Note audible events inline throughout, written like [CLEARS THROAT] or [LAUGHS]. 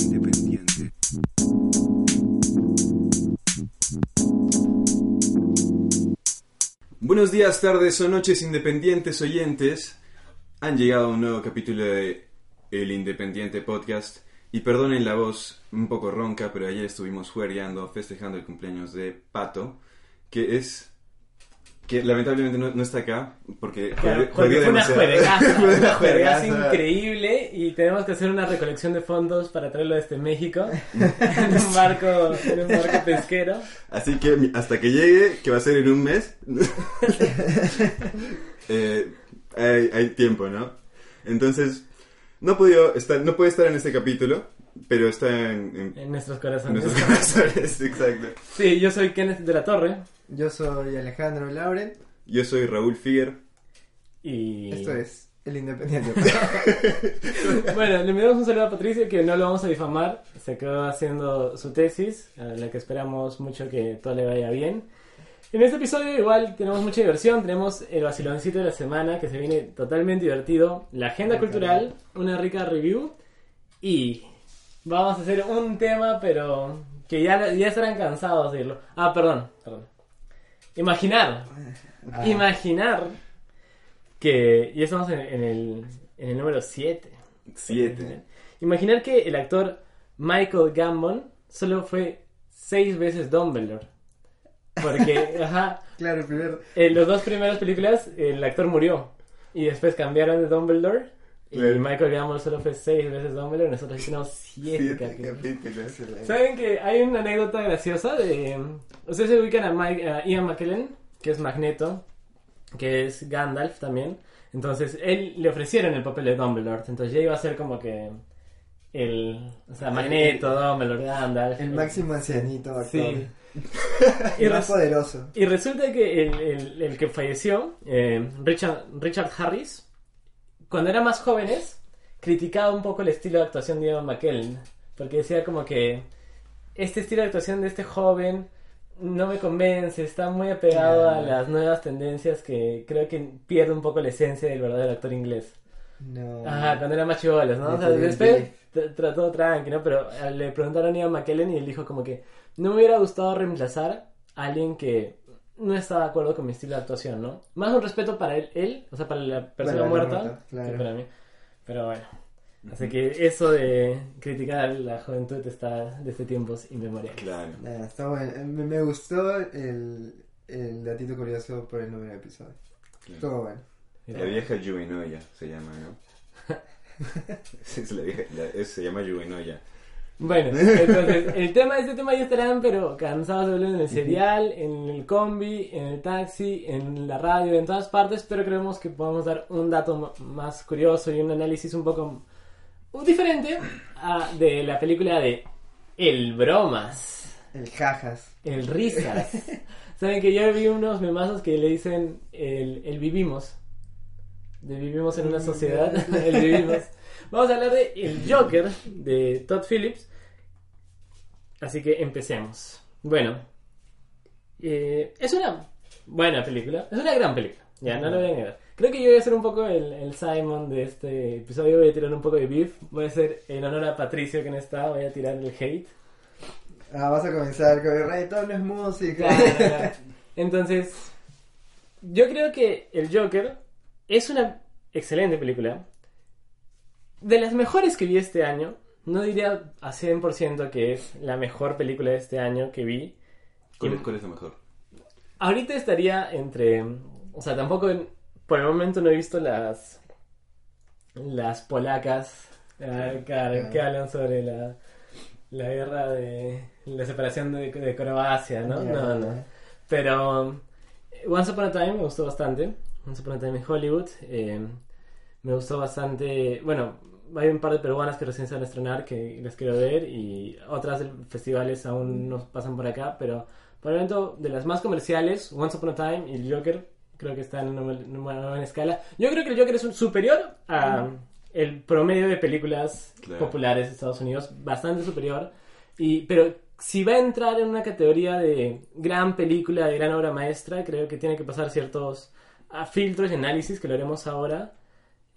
Independiente. Buenos días, tardes o noches, independientes oyentes. Han llegado a un nuevo capítulo de El Independiente Podcast. Y perdonen la voz un poco ronca, pero ayer estuvimos juergueando, festejando el cumpleaños de Pato, que es. Que lamentablemente no, no está acá, porque Claro, fue una [LAUGHS] Fue una increíble y tenemos que hacer una recolección de fondos para traerlo desde México [LAUGHS] en un barco, en un barco pesquero. Así que hasta que llegue, que va a ser en un mes, [LAUGHS] eh, hay, hay tiempo, ¿no? Entonces, no estar, no puede estar en este capítulo, pero está en, en- En nuestros en corazones. nuestros corazones, exacto. Sí, yo soy Kenneth de la Torre Yo soy Alejandro Lauren. Yo soy Raúl Figuer. y... Esto es El Independiente. [LAUGHS] Bueno, le enviamos un saludo a Patricia que no lo vamos a difamar. Se quedó haciendo su tesis, a la que esperamos mucho que todo le vaya bien. En este episodio igual tenemos mucha diversión, tenemos el vaciloncito de la semana que se viene totalmente divertido, la agenda cultural, una rica review y vamos a hacer un tema pero que ya, ya estarán cansados de oírlo. Ah, perdón, perdón. Imaginar, Ah, imaginar que ya estamos en, en el, en el número 7. Siete. Imaginar que el actor Michael Gambon solo fue seis veces Dumbledore. Porque, [LAUGHS] ajá, Claro, el primer. en las dos primeras películas el actor murió. Y después cambiaron de Dumbledore. Y. Michael Gambon solo fue seis veces Dumbledore. Y nosotros hicimos siete, Siete capítulos. capítulos. ¿Saben que hay una anécdota graciosa de... Ustedes se ubican a, Mike- a Ian McKellen, que es Magneto, que es Gandalf también. Entonces, él le ofrecieron el papel de Dumbledore. Entonces ya iba a ser como que el... O sea, Magneto, Dumbledore, Gandalf. El máximo ancianito actor. Sí. Y [LAUGHS] más poderoso. y resulta que el, el- el que falleció, eh, Richard, Richard Harris, cuando eran más jóvenes, criticaba un poco el estilo de actuación de Ian McKellen. Porque decía como que este estilo de actuación de este joven no me convence, está muy apegado a las nuevas tendencias que creo que pierde un poco la esencia del verdadero actor inglés. No. Ajá, cuando eran más chivolos, ¿no? O sea, después trató tranqui, ¿no? Pero eh, le preguntaron a Ian McKellen y él dijo como que no me hubiera gustado reemplazar a alguien que no estaba de acuerdo con mi estilo de actuación, ¿no? Más un respeto para él, él o sea, para la persona Para la muerta, muerta, claro. que para mí. Pero bueno. Así que eso de criticar a la juventud está desde tiempos inmemoriales. Claro. Nada, está bueno. Me, me gustó el, el datito curioso por el noveno episodio. Estuvo bueno. La vieja Yuvinoya se llama, ¿no? Sí, [LAUGHS] [LAUGHS] es la vieja, la- es- se llama Yuvinoya. Bueno, [LAUGHS] entonces, el tema este tema ya estarán, pero cansados de verlo en el serial, en el combi, en el taxi, en la radio, en todas partes, pero creemos que podemos dar un dato más curioso y un análisis un poco diferente a- de la película de El Bromas, El jajas. El Risas. [LAUGHS] Saben que yo vi unos memazos que le dicen el, el Vivimos. De Vivimos en una sociedad. [LAUGHS] el Vivimos. Vamos a hablar de El Joker de Todd Phillips. Así que empecemos. Bueno, eh, es una buena película. Es una gran película. Ya, no lo voy a negar. Creo que yo voy a ser un poco el, el Simon de este episodio. Voy a tirar un poco de beef. Voy a hacer en honor a Patricio que no está. Voy a tirar el hate. Ah, vas a comenzar con el reggaetón es música. Claro, claro. Entonces, yo creo que El Joker es una excelente película. De las mejores que vi este año. No diría a 100% que es la mejor película de este año que vi. ¿Cuál es, cuál es la mejor? Ahorita estaría entre... O sea, tampoco... en- por el momento no he visto las... Las polacas. ah, claro, que hablan sobre la... La guerra de... La separación de, de Croacia, ¿no? Ya, No, no. Pero eh, Once Upon a Time me gustó bastante. Once Upon a Time en Hollywood. eh, me gustó bastante. Bueno, hay un par de peruanas que recién se van a estrenar que las quiero ver. Y otras festivales aún no pasan por acá. Pero por el momento, de las más comerciales, Once Upon a Time y el Joker, creo que están en una, buena escala. Yo creo que el Joker es un- superior a el promedio de películas Claro. populares de Estados Unidos. Bastante superior. Y, pero si va a entrar en una categoría de gran película, de gran obra maestra, creo que tiene que pasar ciertos ah, filtros y análisis que lo haremos ahora.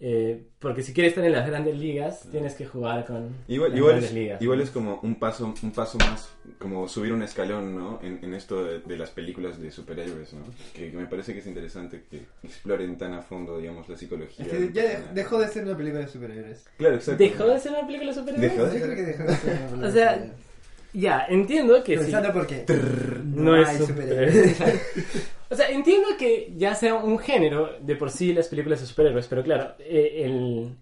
Eh, porque si quieres estar en las grandes ligas, tienes que jugar con Igual, las igual, grandes es, ligas. igual es como un paso, un paso más, como subir un escalón, ¿no? En, en esto de, de las películas de superhéroes, ¿no? Que, que me parece que es interesante que exploren tan a fondo, digamos, la psicología. Es que ya de- dejó de ser una película de superhéroes. Claro, exacto. ¿Dejó de ser una película de superhéroes? Dejó de- Yo creo que dejó de ser una película O de sea, superhéroes. Ya, entiendo que sí. Comenzando porque No, es hay superhéroes. [LAUGHS] o sea, entiendo que ya sea un género de por sí las películas de superhéroes, pero claro, eh, el,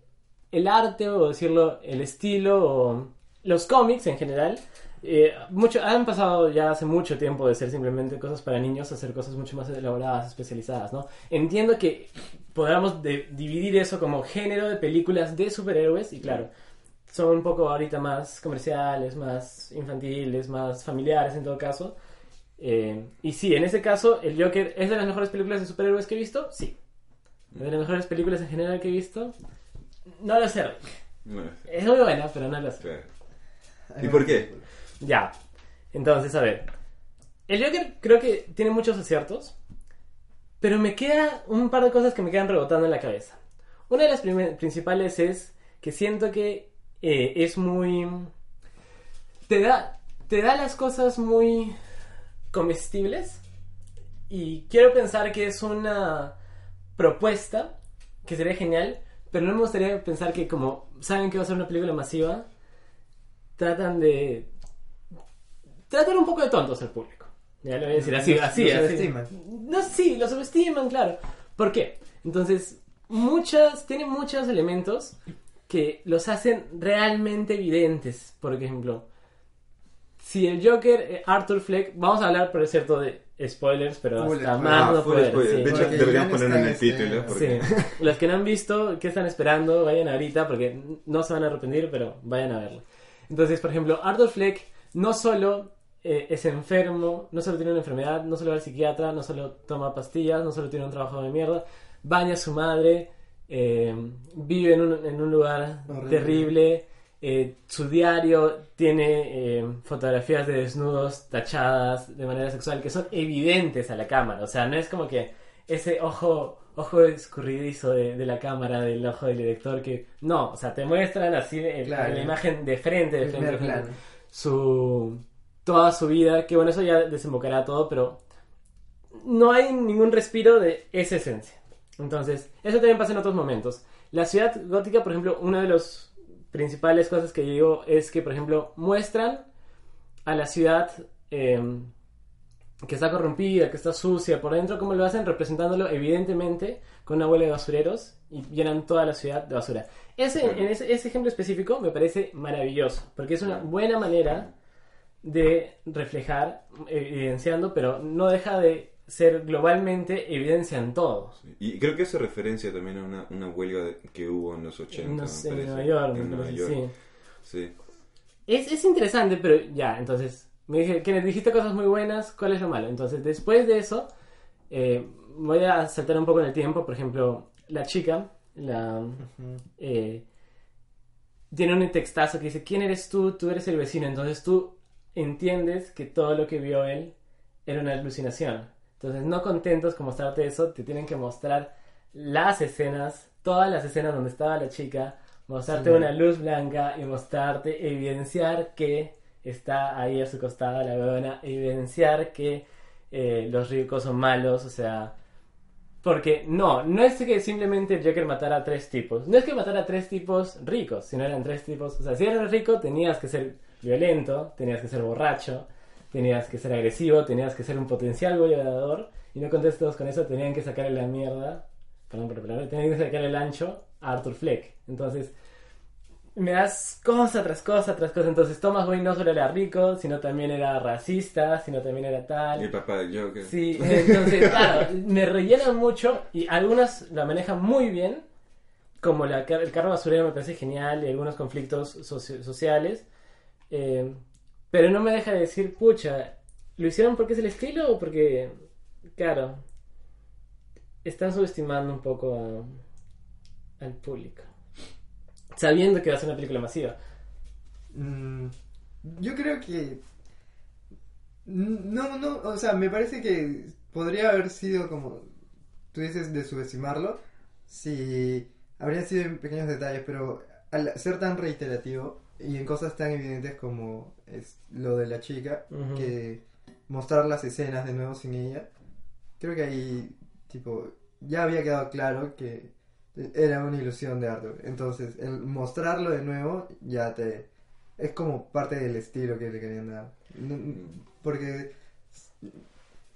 el arte o decirlo, el estilo o los cómics en general, eh, mucho, han pasado ya hace mucho tiempo de ser simplemente cosas para niños a ser cosas mucho más elaboradas, especializadas, ¿no? Entiendo que podamos de- dividir eso como género de películas de superhéroes y claro, son un poco ahorita más comerciales, más infantiles, más familiares en todo caso. Eh, y sí, en ese caso, el Joker es de las mejores películas de superhéroes que he visto, sí. ¿Es de las mejores películas en general que he visto? No lo sé. No, Es muy buena, pero no lo sé. claro. ¿Y por qué? Ya. Entonces, a ver. El Joker creo que tiene muchos aciertos, pero me queda un par de cosas que me quedan rebotando en la cabeza. Una de las principales es que siento que eh, es muy... Te da, te da las cosas muy comestibles y quiero pensar que es una propuesta que sería genial, pero no me gustaría pensar que como saben que va a ser una película masiva, tratan de tratan un poco de tontos al público. Ya lo voy a decir así, Los- así, así. subestiman. No, sí, lo subestiman, claro. ¿Por qué? Entonces, muchas, tiene muchos elementos que los hacen realmente evidentes. Por ejemplo, si el Joker, eh, Arthur Fleck, vamos a hablar, por cierto, de spoilers, pero Full hasta spoiler. más Ah, no sí. De hecho, Porque deberíamos ponerlo en el título. Porque... Sí. Los que no han visto, ¿qué están esperando? Vayan ahorita porque no se van a arrepentir, pero vayan a verlo. Entonces, por ejemplo, Arthur Fleck no solo eh, es enfermo, no solo tiene una enfermedad, no solo va al psiquiatra, no solo toma pastillas, no solo tiene un trabajo de mierda, baña a su madre, eh, vive en un, en un lugar Horrible. terrible, eh, su diario tiene eh, fotografías de desnudos tachadas de manera sexual que son evidentes a la cámara. O sea, no es como que ese ojo, ojo escurridizo de, de la cámara, del ojo del director que... No, o sea, te muestran así el- Claro. la imagen de frente, de frente, de frente. Su... Toda su vida, que bueno, eso ya desembocará todo, pero no hay ningún respiro de esa esencia. Entonces, eso también pasa en otros momentos. La ciudad gótica, por ejemplo, una de las principales cosas que yo digo es que, por ejemplo, muestran a la ciudad eh, que está corrompida, que está sucia por dentro, como lo hacen representándolo evidentemente con una huelga de basureros y llenan toda la ciudad de basura. Ese, en ese, ese ejemplo específico me parece maravilloso, porque es una buena manera de reflejar, eh, evidenciando, pero no deja de ser globalmente evidencia en todo. Y creo que hace referencia también a una, una huelga de- que hubo en los 80. No me sé, en. Nueva York, En Nueva York. sí. Sí. Es, es interesante, pero ya, entonces, me dije que dijiste cosas muy buenas, ¿cuál es lo malo? Entonces, después de eso, eh, voy a saltar un poco en el tiempo, por ejemplo, la chica, la... Eh, tiene un textazo que dice, ¿quién eres tú? Tú eres el vecino. Entonces tú entiendes que todo lo que vio él era una alucinación. Entonces, no contentos con mostrarte eso, te tienen que mostrar las escenas, todas las escenas donde estaba la chica, mostrarte Sí. una luz blanca y mostrarte, evidenciar que está ahí a su costado la huevona, evidenciar que eh, los ricos son malos, o sea, porque no, no es que simplemente el Joker matara a tres tipos. No es que matara a tres tipos ricos, sino eran tres tipos. O sea, si eras rico tenías que ser violento, tenías que ser borracho, tenías que ser agresivo, tenías que ser un potencial violador. Y no contentos con eso, tenían que sacarle la mierda. Perdón por la palabra, tenían que sacarle el ancho a Arthur Fleck. Entonces, me das cosa tras cosa tras cosa. Entonces, Thomas Wayne no solo era rico, sino también era racista, sino también era tal. Y el papá del Joker. Sí, entonces, [LAUGHS] claro, me rellenan mucho y algunas la manejan muy bien, como la, el carro basurero me parece genial y algunos conflictos soci- sociales, eh, pero no me deja de decir, pucha, ¿lo hicieron porque es el estilo o porque, claro, están subestimando un poco al público? Sabiendo que va a ser una película masiva. Mm, yo creo que. No, no, o sea, me parece que podría haber sido como. Tú dices de subestimarlo. Si habrían sido en pequeños detalles, pero al ser tan reiterativo y en cosas tan evidentes como es lo de la chica, que mostrar las escenas de nuevo sin ella, creo que ahí, tipo, ya había quedado claro que era una ilusión de Arthur. Entonces, el mostrarlo de nuevo ya te... Es como parte del estilo que le querían dar. Porque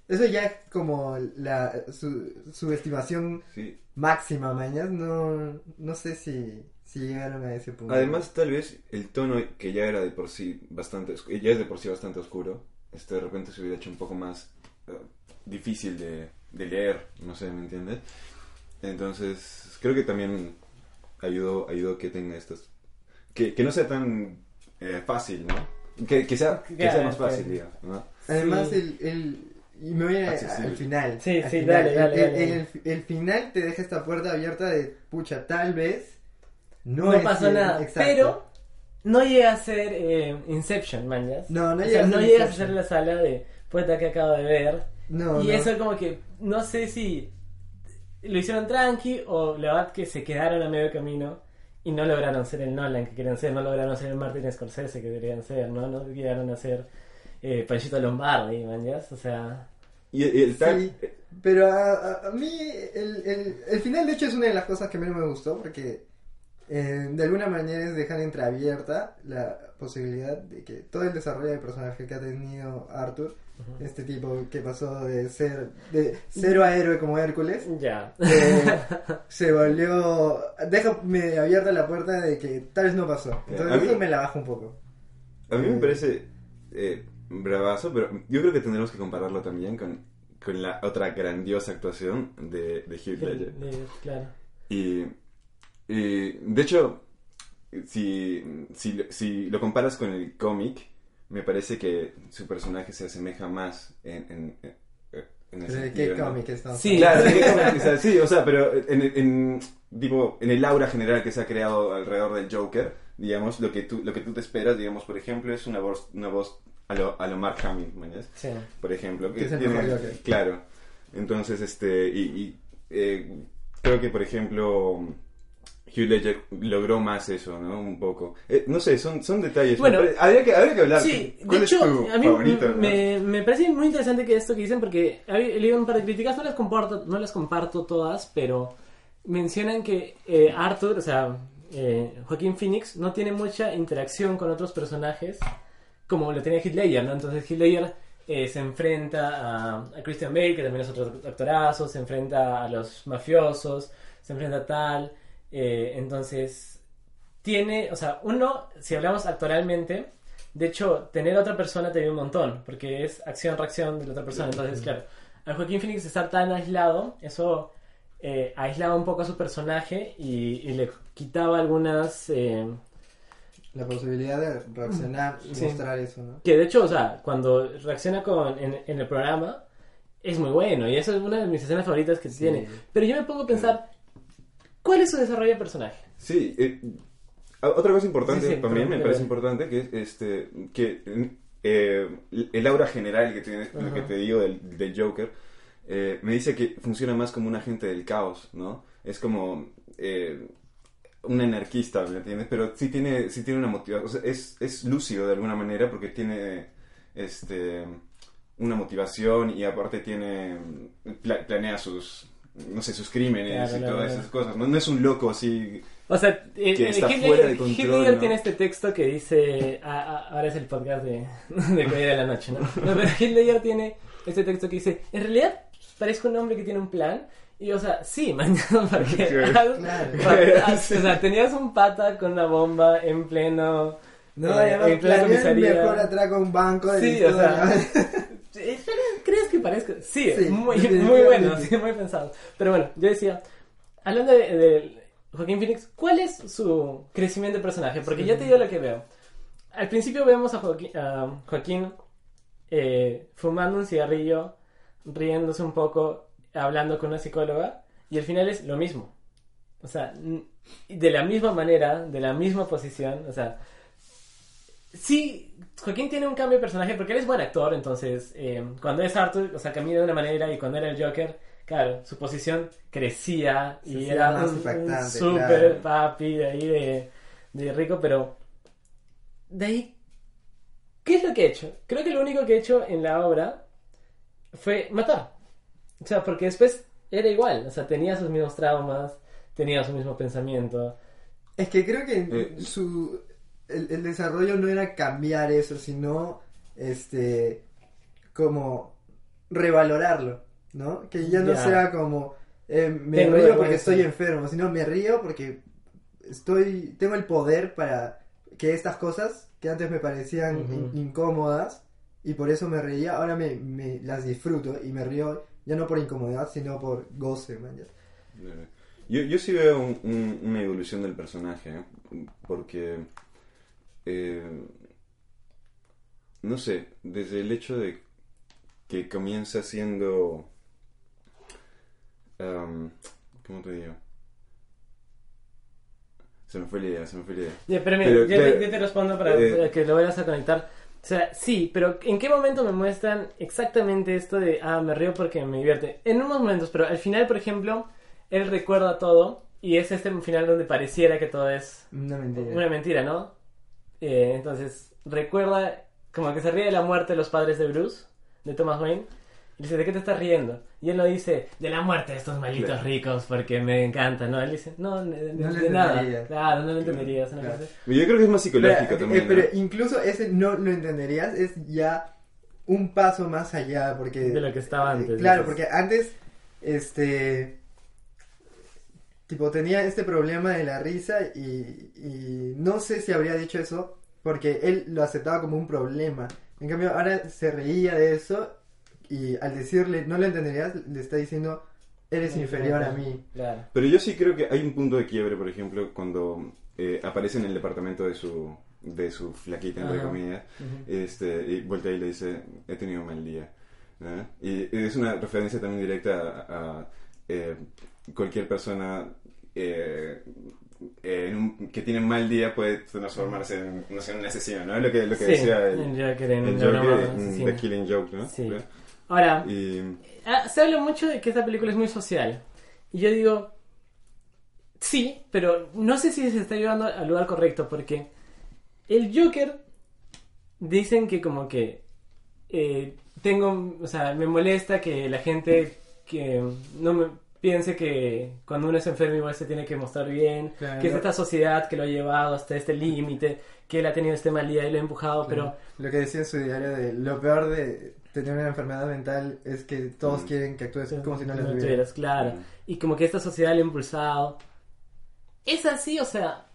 eso ya es como la su, su estimación Sí. máxima, mañas. No, no sé si, si llegaron a ese punto. Además, tal vez el tono que ya era de por sí bastante, ya es de por sí bastante oscuro, este de repente se hubiera hecho un poco más eh, difícil de, de leer, no sé, ¿me entiendes? Entonces, creo que también ayudó, ayudó que tenga estos, que, que no sea tan eh, fácil, ¿no? Que, que sea, que sea más fácil, digamos, ¿no? Además, Sí. el, el, y me voy a- al final. Sí, sí, final. dale, dale, El- el, dale. el- el final te deja esta puerta abierta de, pucha, tal vez no, pasó el- nada. exacto. Pero no llega a ser eh, Inception, man. ¿ya? No, no O llega sea, a ser no llegas a ser la sala de puerta que acabo de ver. No, y no. eso como que no sé si lo hicieron tranqui o la verdad que se quedaron a medio camino y no lograron ser el Nolan que querían ser, no lograron ser el Martin Scorsese que querían ser, ¿no? No llegaron a ser eh, Panchito Lombardi, man, ¿ya? O sea... Y, y el tag, Sí, pero a, a- a mí el, el, el final de hecho es una de las cosas que menos me gustó porque eh, de alguna manera es dejar entreabierta la posibilidad de que todo el desarrollo del personaje que ha tenido Arthur, este tipo que pasó de ser de cero a héroe como Hércules, Ya. eh, se volvió deja medio abierta la puerta de que tal vez no pasó. Entonces A mí- eso me la baja un poco. A mí me Mm. parece eh, bravazo, pero yo creo que tendremos que compararlo también con, con la otra grandiosa actuación de, de Heath Ledger. claro. Y, y, de hecho, si, si, si lo comparas con el cómic, me parece que su personaje se asemeja más en, en, en, ese ¿De sentido, qué ¿no? cómic estamos Sí. Claro, ¿de qué [LAUGHS] cómic? O sea, sí, o sea, pero en, en, tipo, en el aura general que se ha creado alrededor del Joker, digamos, lo que tú, lo que tú te esperas, digamos, por ejemplo, es una voz, una voz a lo, a lo Mark Hamill. Sí. por ejemplo. Que es el mejor Joker. Claro. Entonces, este, y, y, eh, creo que, por ejemplo, Hugh Ledger logró más eso, ¿no? Un poco. Eh, no sé, son, son detalles. Bueno, pare- habría, que, habría que hablar. Sí, ¿Cuál de es hecho, tu a mí favorito? no? me, me parece muy interesante que esto que dicen porque he leído un par de críticas, no las comparto, no las comparto todas, pero mencionan que eh, Arthur, o sea, eh, Joaquín Phoenix, no tiene mucha interacción con otros personajes como lo tenía Ledger, ¿no? Entonces Ledger eh, se enfrenta a, a Christian Bale, que también es otro actorazo, se enfrenta a los mafiosos, se enfrenta a tal, eh, entonces tiene, o sea, uno, si hablamos actoralmente, de hecho, tener a otra persona te ayuda un montón, porque es acción-reacción de la otra persona. Entonces, claro, al Joaquín Phoenix estar tan aislado, eso eh, aislaba un poco a su personaje y, y le quitaba algunas... eh, La posibilidad de reaccionar y Sí. mostrar eso, ¿no? que de hecho, o sea, cuando reacciona con, en, en el programa, es muy bueno y eso es una de mis escenas favoritas que Sí. tiene. Pero yo me pongo a pensar, ¿cuál es su desarrollo de personaje? Sí, eh, otra cosa importante Sí, sí, también me parece importante que es este que eh, el aura general que tiene lo que Ajá. te digo del, del Joker eh, me dice que funciona más como un agente del caos, ¿no? Es como eh, un anarquista, ¿me entiendes? Pero sí tiene sí tiene una motivación, o sea, es, es lúcido de alguna manera porque tiene este una motivación y aparte tiene pla- planea sus no sé sus crímenes Claro, y claro, todas claro. esas cosas no, no es un loco así O sea, eh, Que eh, está fuera de control, ¿no? tiene este texto que dice, ah, ah, ahora es el podcast de, [LAUGHS] de Caballero de la Noche, ¿no? No, pero Ledger tiene este texto que dice, en realidad parezco un hombre que tiene un plan. Y, o sea, sí, [LAUGHS] mañana, porque... Claro. [LAUGHS] o sea, tenías un pata con una bomba en pleno... No, eh, además, en comisaría. mejor atraco a un banco de Sí, o sea. Eh, ¿Crees que parezca? Sí, Sí, muy, muy bueno, sí, muy pensado. Pero bueno, yo decía, hablando de, de Joaquín Phoenix, ¿cuál es su crecimiento de personaje? Porque ya te digo lo que veo. Al principio vemos a Joaquín, eh, fumando un cigarrillo, riéndose un poco, hablando con una psicóloga, y al final es lo mismo. O sea, de la misma manera, de la misma posición, o sea, sí, Joaquín tiene un cambio de personaje porque él es buen actor, entonces eh, cuando es Arthur, o sea, camina de una manera y cuando era el Joker, claro, su posición crecía y era un, super claro. papi de ahí de, de rico, pero de ahí, ¿qué es lo que he hecho? Creo que lo único que he hecho en la obra fue matar. O sea, porque después era igual, o sea, tenía sus mismos traumas, tenía su mismo pensamiento. Es que creo que Eh. su el, el desarrollo no era cambiar eso, sino este como revalorarlo, ¿no? Que ya no Ya. sea como eh, me Tengo río porque estoy enfermo, sino me río porque estoy tengo el poder para que estas cosas que antes me parecían Ujú. in- incómodas y por eso me reía, ahora me, me las disfruto y me río ya no por incomodidad, sino por goce, man. Yo, yo sí veo un- un- una evolución del personaje, ¿eh? porque, eh, no sé, desde el hecho de que comienza siendo, am, ¿cómo te digo? Se me fue la idea, se me fue la idea. Ya, pero mira, Pero, yo, claro, yo te respondo para, eh, para que lo vayas a conectar. O sea, sí, pero ¿en qué momento me muestran exactamente esto de, ah, me río porque me divierte? En unos momentos, pero al final, por ejemplo, él recuerda todo y es este final donde pareciera que todo es Una mentira. una mentira, ¿no? Eh, entonces, recuerda como que se ríe de la muerte de los padres de Bruce, de Thomas Wayne. Y dice, ¿de qué te estás riendo? Y él no dice, de la muerte de estos malditos Claro. ricos porque me encanta, ¿no? Él dice, no, de, de- No de nada. Claro, no lo entenderías. claro. así. Yo creo que es más psicológico Pero, también. eh, pero ¿no? incluso ese no lo entenderías, es ya un paso más allá, porque... De lo que estaba antes, Eh, Claro, dices. porque antes, este... Tipo, tenía este problema de la risa y, y no sé si habría dicho eso porque él lo aceptaba como un problema. En cambio, ahora se reía de eso y al decirle, no lo entenderías, le está diciendo, eres inferior a mí. Claro. Pero yo sí creo que hay un punto de quiebre, por ejemplo, cuando eh, aparece en el departamento de su, de su flaquita, entre Ajá. comillas, Ujú. este, y voltea y le dice, he tenido un mal día. ¿no? Y es una referencia también directa a, a, eh, cualquier persona eh, en un- que tiene un mal día puede transformarse en, no sé, en un asesino, ¿no? Es lo que, lo que Sí, decía el, el Joker en el Joker. The Killing Joke, ¿no? Sí. Ahora, Y, ah, se habla mucho de que esta película es muy social. Y yo digo, sí, pero no sé si se está llevando al lugar correcto, porque el Joker dicen que como que eh, tengo, o sea, me molesta que la gente que no me piense que cuando uno es enfermo igual se tiene que mostrar bien, Claro. que es esta sociedad que lo ha llevado hasta este límite, que él ha tenido este mal día y lo ha empujado, pero Lo que decía en su diario de lo peor de tener una enfermedad mental es que todos Mm. quieren que actúes como si no No las tuvieras. claro. Mm. Y como que esta sociedad le ha impulsado. Es así, o sea,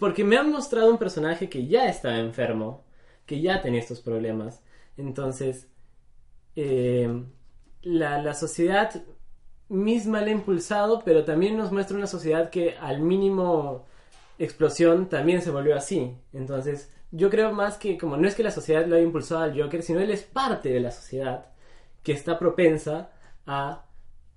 porque me han mostrado un personaje que ya estaba enfermo, que ya tenía estos problemas. Entonces, eh, la, la sociedad misma le ha impulsado, pero también nos muestra una sociedad que al mínimo explosión también se volvió así. Entonces, yo creo más que como no es que la sociedad lo haya impulsado al Joker, sino él es parte de la sociedad que está propensa a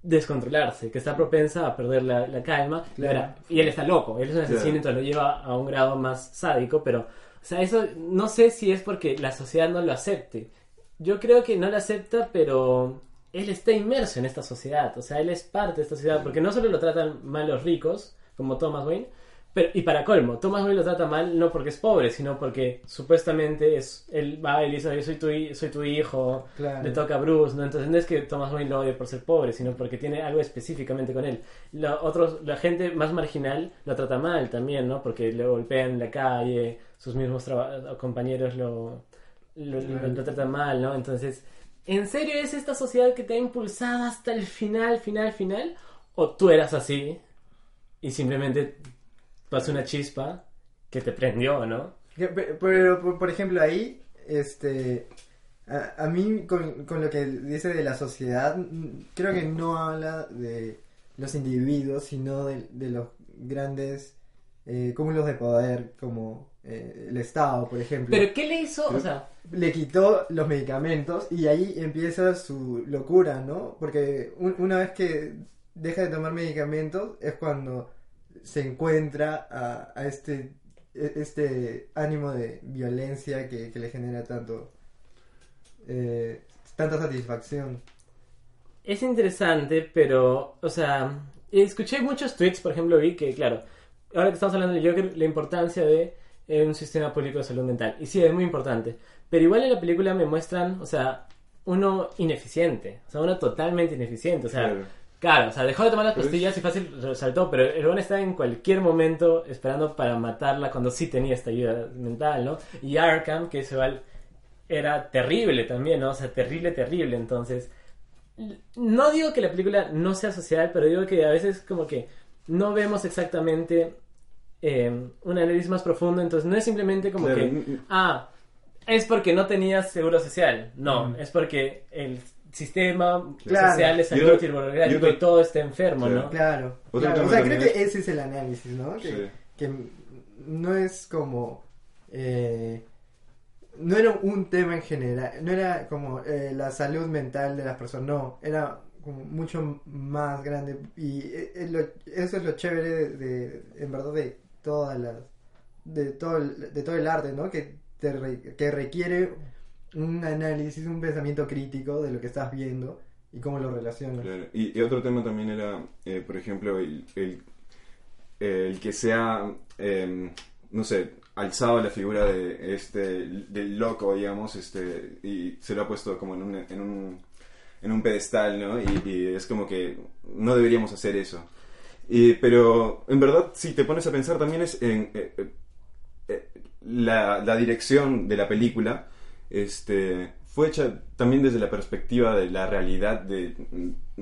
descontrolarse, que está propensa a perder la, la calma. Y Claro. ahora, Y él está loco, él es un asesino, Claro. entonces lo lleva a un grado más sádico, pero, o sea, eso no sé si es porque la sociedad no lo acepte. Yo creo que no lo acepta, pero él está inmerso en esta sociedad, o sea, él es parte de esta sociedad, porque no solo lo tratan mal los ricos, como Thomas Wayne, pero, y para colmo, Thomas Wayne lo trata mal no porque es pobre, sino porque supuestamente es él va y le dice, "Yo soy tu, soy tu hijo, Claro. le toca a Bruce, ¿no? Entonces no es que Thomas Wayne lo odie por ser pobre, sino porque tiene algo específicamente con él. La, otros, la gente más marginal lo trata mal también, ¿no? Porque lo golpean en la calle, sus mismos compañeros lo, lo, lo- lo tratan mal, ¿no? Entonces, ¿en serio es esta sociedad que te ha impulsado hasta el final, final, final? ¿O tú eras así y simplemente pasó una chispa que te prendió, ¿no? Pero, por, ejemplo, ahí, este, a, a mí con, lo que dice de la sociedad, creo que no habla de los individuos, sino de, de los grandes eh, cúmulos de poder, como eh, el Estado, por ejemplo. ¿Pero qué le hizo? O sea, le quitó los medicamentos y ahí empieza su locura, ¿no? Porque un- una vez que deja de tomar medicamentos es cuando se encuentra a, a este, e- este ánimo de violencia que, que le genera tanto eh, tanta satisfacción. es interesante, pero, o sea, escuché muchos tweets, por ejemplo, vi que, claro, ahora que estamos hablando de Joker, la importancia de eh, un sistema público de salud mental. Y sí, es muy importante. Pero igual en la película me muestran, o sea, uno ineficiente, o sea, uno totalmente ineficiente, o sea, Claro. claro, o sea, dejó de tomar las pastillas y fácil resaltó, pero el hombre estaba en cualquier momento esperando para matarla cuando sí tenía esta ayuda mental, ¿no? Y Arkham, que es igual, era terrible también, ¿no? O sea, terrible, terrible, entonces... No digo que la película no sea social, pero digo que a veces como que no vemos exactamente eh, un análisis más profundo, entonces no es simplemente como Claro, que, ah, es porque no tenías seguro social, no, Mm. es porque el sistema Claro. social otro- y burocrático y todo está enfermo, Claro. ¿no? Claro. Claro. O sea, creo que es- ese es el análisis, ¿no? Que, Sí. que no es como... eh, no era un tema en general, no era como eh, la salud mental de las personas, no, era como mucho más grande y eh, eh, lo- eso es lo chévere de, de- en verdad de todas las de todo el, de todo el arte, ¿no? Que te re- que requiere un análisis, un pensamiento crítico de lo que estás viendo y cómo lo relacionas. Y, otro tema también era, eh, por ejemplo, el, el, que sea, eh, no sé, alzado la figura de este del loco, digamos, este y se lo ha puesto como en un, en un, en un pedestal, ¿no? Y es como que no deberíamos hacer eso. Pero en verdad, si te pones a pensar también es en eh, eh, eh, la, la dirección de la película este, fue hecha también desde la perspectiva de la realidad, de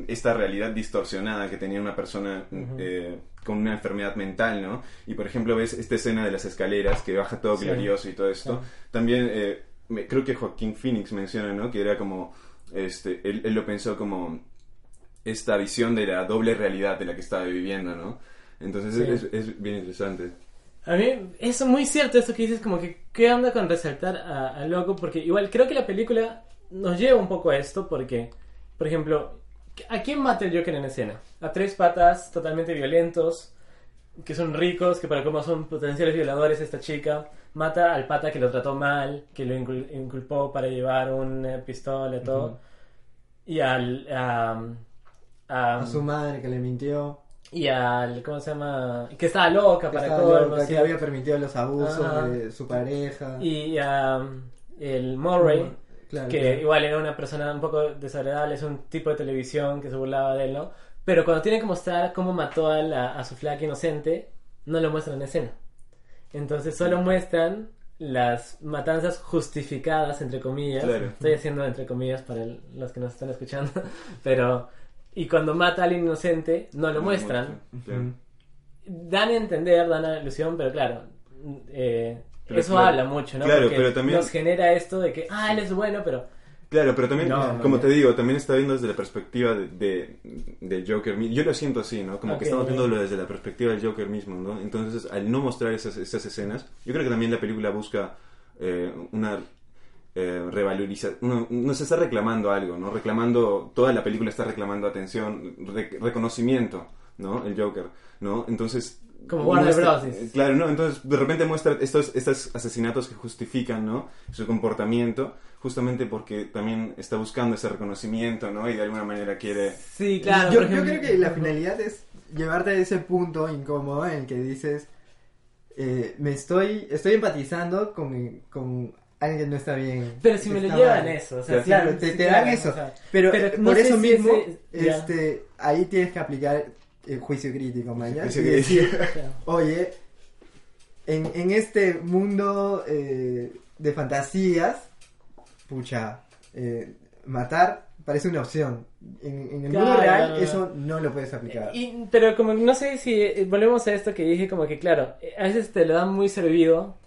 esta realidad distorsionada que tenía una persona eh, con una enfermedad mental, ¿no? Y por ejemplo ves esta escena de las escaleras que baja todo Sí. glorioso y todo esto. Sí. También me- creo que Joaquín Phoenix menciona, ¿no? Que era como, este, él, él lo pensó como esta visión de la doble realidad de la que estaba viviendo, ¿no? Entonces Sí. es, es bien interesante. A mí es muy cierto eso que dices, como que qué onda con resaltar a, a Loco, porque igual creo que la película nos lleva un poco a esto, porque, por ejemplo, ¿a quién mata el Joker en escena? A tres patas totalmente violentos, que son ricos, que para cómo son potenciales violadores esta chica, mata al pata que lo trató mal, que lo incul- inculpó para llevar una pistola, todo, Ujú. y al... a- a- A su madre que le mintió, y al... ¿cómo se llama? Que estaba loca que, para estaba colmo, loca, ¿sí? que había permitido los abusos Ajá. de su pareja. Y um, el Murray, Claro, que claro. igual era una persona un poco desagradable, es un tipo de televisión que se burlaba de él, ¿no? Pero cuando tiene que mostrar cómo mató a, la- a su flaca inocente, no lo muestran en escena. Entonces solo muestran las matanzas justificadas, entre comillas. Claro. Estoy haciendo entre comillas para el- los que nos están escuchando. [LAUGHS] Pero... Y cuando mata a alguien inocente, no lo muestran. Dan a entender, dan a la ilusión, pero claro, eh, Pero eso claro, habla mucho, ¿no? claro, Porque pero también- nos genera esto de que, ah, él es bueno, pero Claro, pero también, No, como no. te digo, también está viendo desde la perspectiva de, de- del Joker. Yo lo siento así, ¿no? Como que estamos viéndolo desde la perspectiva del Joker mismo, ¿no? Entonces, al no mostrar esas, esas escenas, yo creo que también la película busca eh, una eh, revalorización. No, no se está reclamando algo, ¿no? Reclamando, toda la película está reclamando atención, re- reconocimiento, ¿no? El Joker, ¿no? Entonces... Como Warner Bros. dices. Claro, ¿no? Entonces, de repente muestra estos, estos asesinatos que justifican, ¿no? Su comportamiento, justamente porque también está buscando ese reconocimiento, ¿no? Y de alguna manera quiere... sí, claro. yo, yo creo que la finalidad es llevarte a ese punto incómodo en el que dices, eh, me estoy, estoy empatizando con, con alguien no está bien. Pero si me lo llevan mal. eso, o sea, claro, te, sí, te claro, dan eso. o sea, pero, pero eh, no por eso si mismo, ese- este, ahí tienes que aplicar el juicio crítico, mañana. Juicio Y decir, claro. [LAUGHS] oye, en, en este mundo eh, de fantasías, pucha, eh, matar parece una opción. En, en el mundo Claro, real claro. eso no lo puedes aplicar. Y- pero como no sé si eh, volvemos a esto que dije, como que claro, eh, a veces te lo dan muy servido,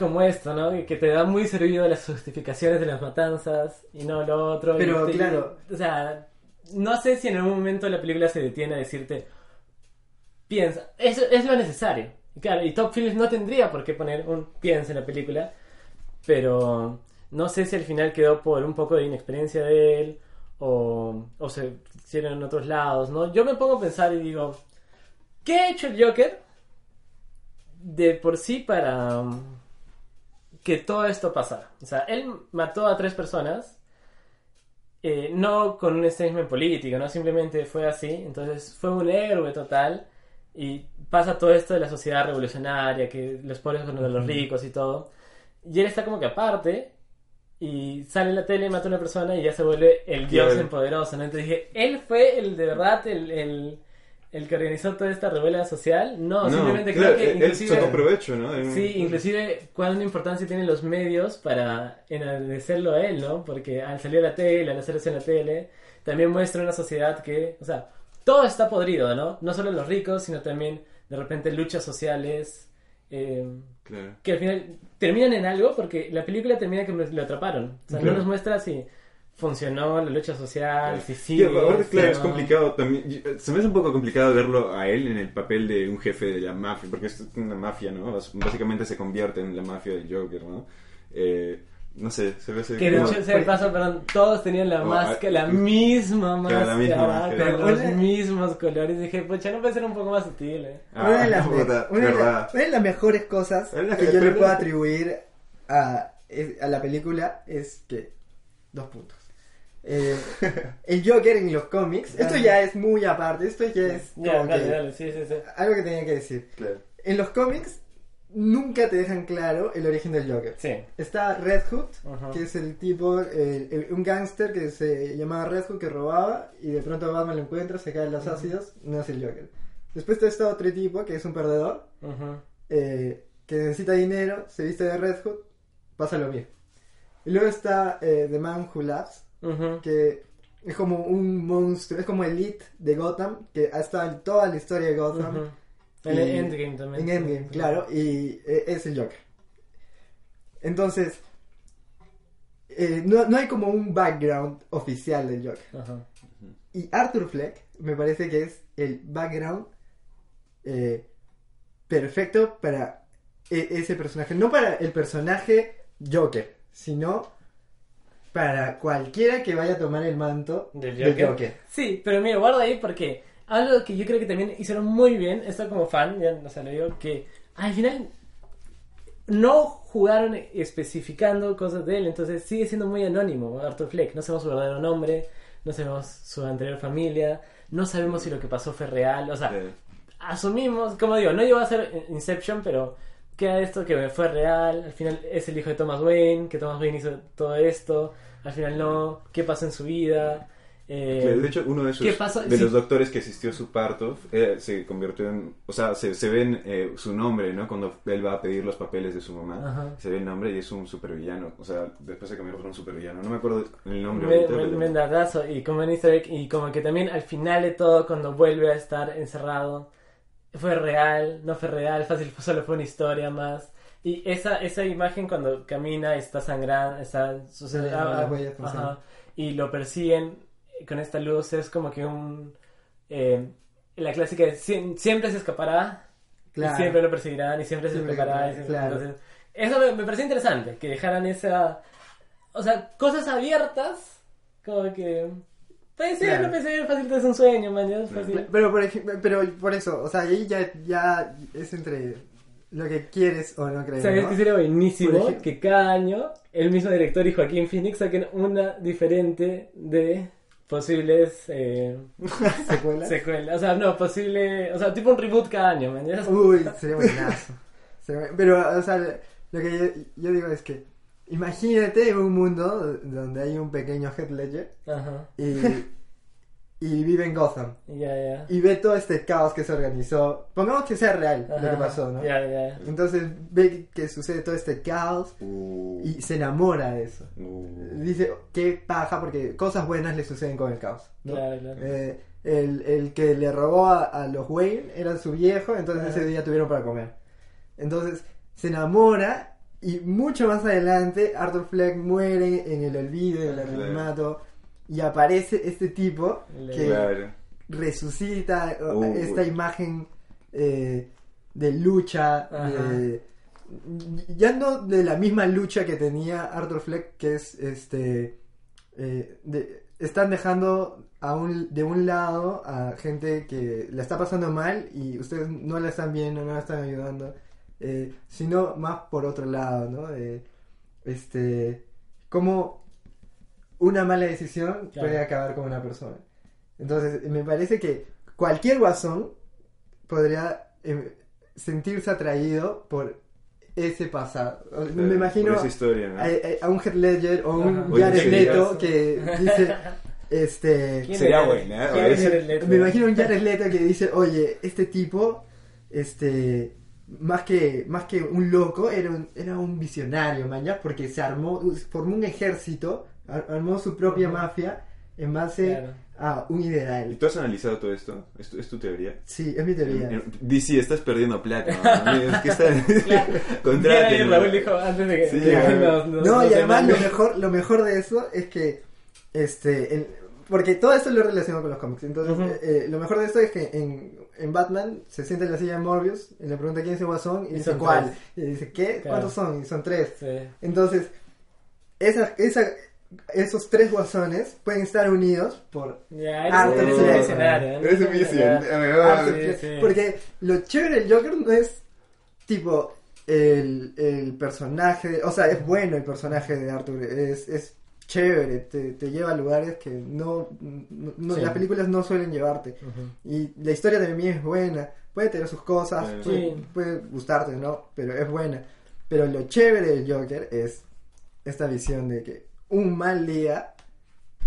como esto, ¿no? Que te dan muy servido las justificaciones de las matanzas y no lo otro. Pero, te- claro. O sea, no sé si en algún momento la película se detiene a decirte, piensa, eso es lo necesario. Y claro, y Top Phillips no tendría por qué poner un piensa en la película, pero no sé si al final quedó por un poco de inexperiencia de él o, o se hicieron en otros lados, ¿no? Yo me pongo a pensar y digo, ¿qué ha hecho el Joker de por sí para um, que todo esto pasara? O sea, él mató a tres personas eh, no con un statement político, no simplemente fue así, entonces fue un héroe total y pasa todo esto de la sociedad revolucionaria, que los pobres contra los ricos y todo, y él está como que aparte y sale en la tele, mata a una persona y ya se vuelve el dios Claro. en poderoso, ¿no? Entonces dije, él fue el de verdad, el, el, el que organizó toda esta rebelión social, no, simplemente claro, creo que él inclusive... sacó provecho, ¿no? De un- Sí, inclusive cuán importancia tienen los medios para enaltecerlo a él, ¿no? Porque al salir a la tele, al hacerse en la tele, también muestra una sociedad que, o sea, todo está podrido, ¿no? No solo los ricos, sino también de repente luchas sociales eh, Claro. que al final terminan en algo porque la película termina que lo atraparon. O sea, Claro. no nos muestra si funcionó la lucha social, si sí. Sí, ahora, claro, no. es complicado también. Se me hace un poco complicado verlo a él en el papel de un jefe de la mafia, porque es una mafia, ¿no? Básicamente se convierte en la mafia del Joker, ¿no? Eh, no sé, se ve... Que de hecho, se me pasa, perdón, todos tenían la Oh, máscara, la ah, misma máscara, la misma máscara. con los mismos colores. Dije, pucha, no puede ser un poco más sutil, eh. Ah, una, de las, [LAUGHS] me- puta, una de la- verdad. una de las mejores cosas la que que- yo le puedo atribuir a, a la película es que. Dos puntos. Eh, [LAUGHS] el Joker en los cómics, esto ya es muy aparte, esto ya es como dale, que dale, sí, sí, sí. algo que tenía que decir. Claro. En los cómics nunca te dejan claro el origen del Joker. Está Red Hood, Ajá. que es el tipo, el- el- un gángster que se llamaba Red Hood que robaba y de pronto Batman lo encuentra, se cae en los ácidos, no es el Joker. Después está otro tipo que es un perdedor, Ujú. eh, que necesita dinero, se viste de Red Hood, pasa lo mismo. Y luego está eh, The Man Who Laughs, Que es como un monstruo, es como Elite de Gotham, que ha estado en toda la historia de Gotham. En Endgame también. En Endgame, claro, y eh, es el Joker. Entonces, eh, no, no hay como un background oficial del Joker. Ajá. Y Arthur Fleck me parece que es el background eh, perfecto para e- ese personaje. No para el personaje Joker, sino para cualquiera que vaya a tomar el manto ¿Del del Joker? Sí, pero mira, guarda ahí porque algo que yo creo que también hicieron muy bien, esto como fan, ya no sé, lo digo, que al final no jugaron especificando cosas de él, entonces sigue siendo muy anónimo Arthur Fleck, no sabemos su verdadero nombre, no sabemos su anterior familia, no sabemos si lo que pasó fue real, o sea, asumimos, como digo, no llegó a ser Inception, pero queda esto que fue real, al final es el hijo de Thomas Wayne, que Thomas Wayne hizo todo esto, al final no, qué pasó en su vida. eh, Claro, de hecho, uno de, esos, ¿qué pasó? de Sí. los doctores que asistió a su parto eh, se convirtió en. O sea, se, se ven eh, su nombre, ¿no? Cuando él va a pedir los papeles de su mamá, Ajá. se ve el nombre y es un supervillano. O sea, después se convierte en un supervillano. No me acuerdo el nombre Me- ahorita. me- pero- Mendadazo, y como en easter egg, y como que también al final de todo, cuando vuelve a estar encerrado, fue real, no fue real, fácil, solo fue una historia más. Y esa, esa imagen cuando camina, está sangrando, está ah, sangre. y lo persiguen con esta luz, es como que un... eh, la clásica de "Sie- siempre se escapará, Claro. y siempre lo perseguirán, y siempre, Siempre se escapará. y escapará, siempre- claro. entonces, eso me, me pareció interesante, que dejaran esa... O sea, cosas abiertas, como que... Puede ser, Claro. no puede ser, fácil es un sueño, man, es fácil. Pero por, ejemplo, pero por eso, o sea, ahí ya, ya es entre lo que quieres o no crees. ¿Sabes ¿no? que sería buenísimo? Que cada año el mismo director y Joaquín Phoenix saquen una diferente de posibles eh, [LAUGHS] ¿Secuelas? secuelas. O sea, no, posible... O sea, tipo un reboot cada año, man. Uy, sería buenazo. Sería buen- Pero, o sea, lo que yo, yo digo es que imagínate un mundo donde hay un pequeño Heath Ledger Ajá. y, [LAUGHS] y vive en Gotham Ya, ya. y ve todo este caos que se organizó. Pongamos que sea real lo Ajá, que pasó, ¿no? Ya. Entonces ve que sucede todo este caos Uh, y se enamora de eso. uh. Dice, qué paja, porque cosas buenas le suceden con el caos. ¿no? Claro, claro. Eh, el, el que le robó a, a los Wayne era su viejo, entonces ese día tuvieron para comer. Entonces se enamora y mucho más adelante Arthur Fleck muere en el olvido, en el anonimato y aparece este tipo que Claro. resucita eh, Uh, esta uy. imagen eh, de lucha, de- ya no de la misma lucha que tenía Arthur Fleck, que es este eh, de- están dejando a un, de un lado a gente que la está pasando mal y ustedes no la están viendo, no la están ayudando, eh, sino más por otro lado, ¿no? De, este, cómo una mala decisión Claro. puede acabar con una persona. Entonces, me parece que cualquier guasón podría eh, sentirse atraído por ese pasado. me imagino esa historia, ¿no? a, un Heath Ledger o un Jared. Leto que dice, este, ¿Quién Sería buena, ¿eh? Me imagino un Jared Leto que dice, oye, este tipo, este, más que, más que un loco, era un, era un visionario, man, ¿ya? porque se armó, formó un ejército, ar- armó su propia mafia en base Claro. a un ¿Y ideal. tú has analizado todo esto? ¿Es tu, es tu teoría? Sí, es mi teoría. En- en- DC, estás perdiendo plata. ¿no? [LAUGHS] Es que está... Claro. [LAUGHS] Contrátenlo. Mira, ahí Raúl dijo antes de que, Sí, de que claro. nos- nos- No, nos y además lo mejor, lo mejor de eso es que, este, en- porque todo esto lo relaciono con los cómics. Entonces, Ujú. eh, lo mejor de esto es que en, en Batman se sienta en la silla de Morbius y le pregunta quién es el guasón y, Y dice cuál. Y dice, ¿qué? Claro. ¿Cuántos son? Y son tres. Sí. Entonces, esa, esa, esos tres guasones pueden estar unidos por Ah. ¿eh? Ah, sí, porque, sí. porque lo chévere del Joker no es tipo el, el personaje, o sea, es bueno el personaje de Arthur, es, es chévere, te, te lleva a lugares que no, no- no- Sí. las películas no suelen llevarte. Y la historia también es buena, puede tener sus cosas, Sí. puede, puede gustarte, ¿no? Pero es buena. Pero lo chévere del Joker es esta visión de que un mal día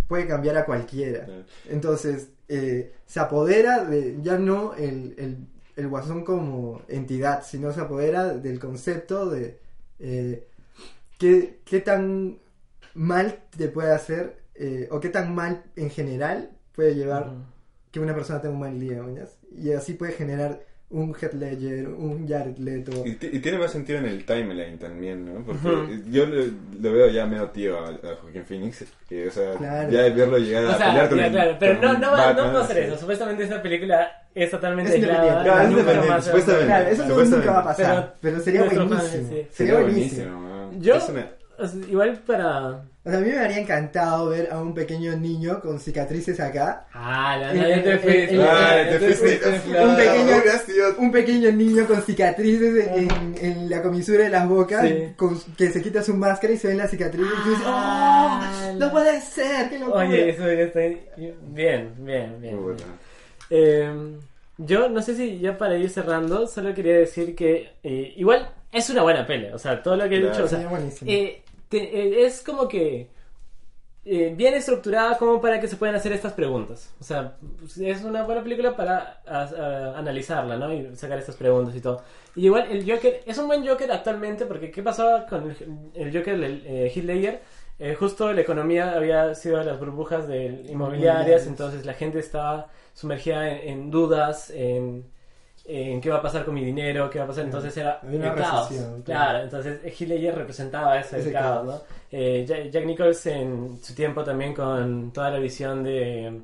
puede cambiar a cualquiera. Entonces, eh, se apodera de ya no el, el, el guasón como entidad, sino se apodera del concepto de eh, qué, qué tan mal te puede hacer eh, o qué tan mal en general puede llevar Ujú. que una persona tenga un mal día, ¿mañas? Y así puede generar un Heath Ledger, un Jared Leto. Y, y tiene más sentido en el timeline también, ¿no? Porque Ujú. yo lo, lo veo ya medio tío a, a Joaquín Phoenix. Que, o sea, Claro. ya verlo llegar a O sea, pelear con ya, el- claro, pero con no, no, va, no Batman, va a ser eso. Supuestamente esta película es totalmente Es aislada. independiente. Claro, es independiente, supuestamente. Claro, eso no- Supuestamente. nunca va a pasar, pero, sería nuestros buenísimo. sí. Sería buenísimo. ¿no? Yo- O sea, igual para... O sea, a mí me habría encantado ver a un pequeño niño con cicatrices acá. Ah, la te fuiste. fuiste, Un pequeño- Un niño con cicatrices en, en la comisura de las bocas, Sí. con- que se quita su máscara y se ven las cicatrices. y tú dices, Ah, ¡Oh! ¡No puede ser! ¡Qué locura! Oye, eso ya está... Bien, bien, bien. Muy bueno. Eh, yo no sé si ya para ir cerrando, solo quería decir que eh, igual es una buena pelea. O sea, todo lo que he Claro. dicho, o sea, eh, te- eh, es como que eh, bien estructurada como para que se puedan hacer estas preguntas. O sea, es una buena película para a- a- analizarla, ¿no? Y sacar estas preguntas y todo. Y igual el Joker es un buen Joker actualmente porque ¿qué pasaba con el, el Joker del eh, Ledger? Eh, justo la economía había sido de las burbujas de inmobiliarias, Inmobiliarias. entonces la gente estaba sumergida en, en dudas, en, en qué va a pasar con mi dinero, qué va a pasar, entonces era una el caos. claro. Claro, entonces eh, Heath Ledger representaba ese, Ese caos, caos. ¿no? Eh, Ja- Jack Nichols en su tiempo también con toda la visión de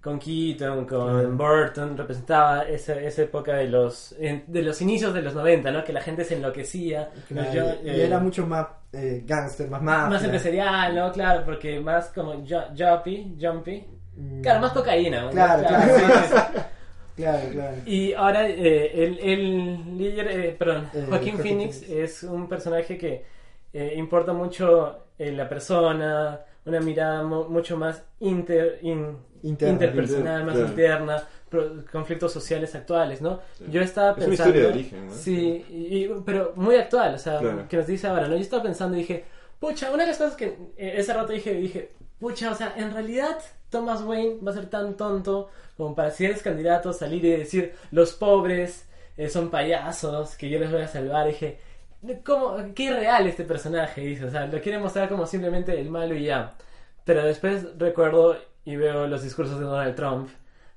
con Keaton, con Claro. Burton, representaba esa, esa época de los en- de los inicios de los 90, ¿no? Que la gente se enloquecía. Claro, Yo, y eh, era mucho más eh, gangster, más mafia. más empresarial, ¿no? Claro, porque más como ju- jumpy, jumpy. Mm, Claro, más cocaína. ¿no? Claro, claro. [LAUGHS] Claro, claro. Y ahora eh, el, el líder, eh, perdón, Eh, Joaquín Phoenix es un personaje que eh, importa mucho en la persona, una mirada mu- mucho más inter, in- Interna. interpersonal, más Claro. interna, pro- conflictos sociales actuales, ¿no? Sí. Yo estaba Es una pensando... historia de origen, ¿no? Sí, y- y- pero muy actual, o sea, Claro. que nos dice ahora, ¿no? Yo estaba pensando y dije, pucha, una de las cosas que eh, ese rato dije, dije, pucha, o sea, en realidad Thomas Wayne va a ser tan tonto como para si eres candidato salir y decir, los pobres eh, son payasos, que yo les voy a salvar. Y dije, ¿cómo? Qué irreal este personaje, dice, o sea, lo quiere mostrar como simplemente el malo y ya. Pero después recuerdo y veo los discursos de Donald Trump,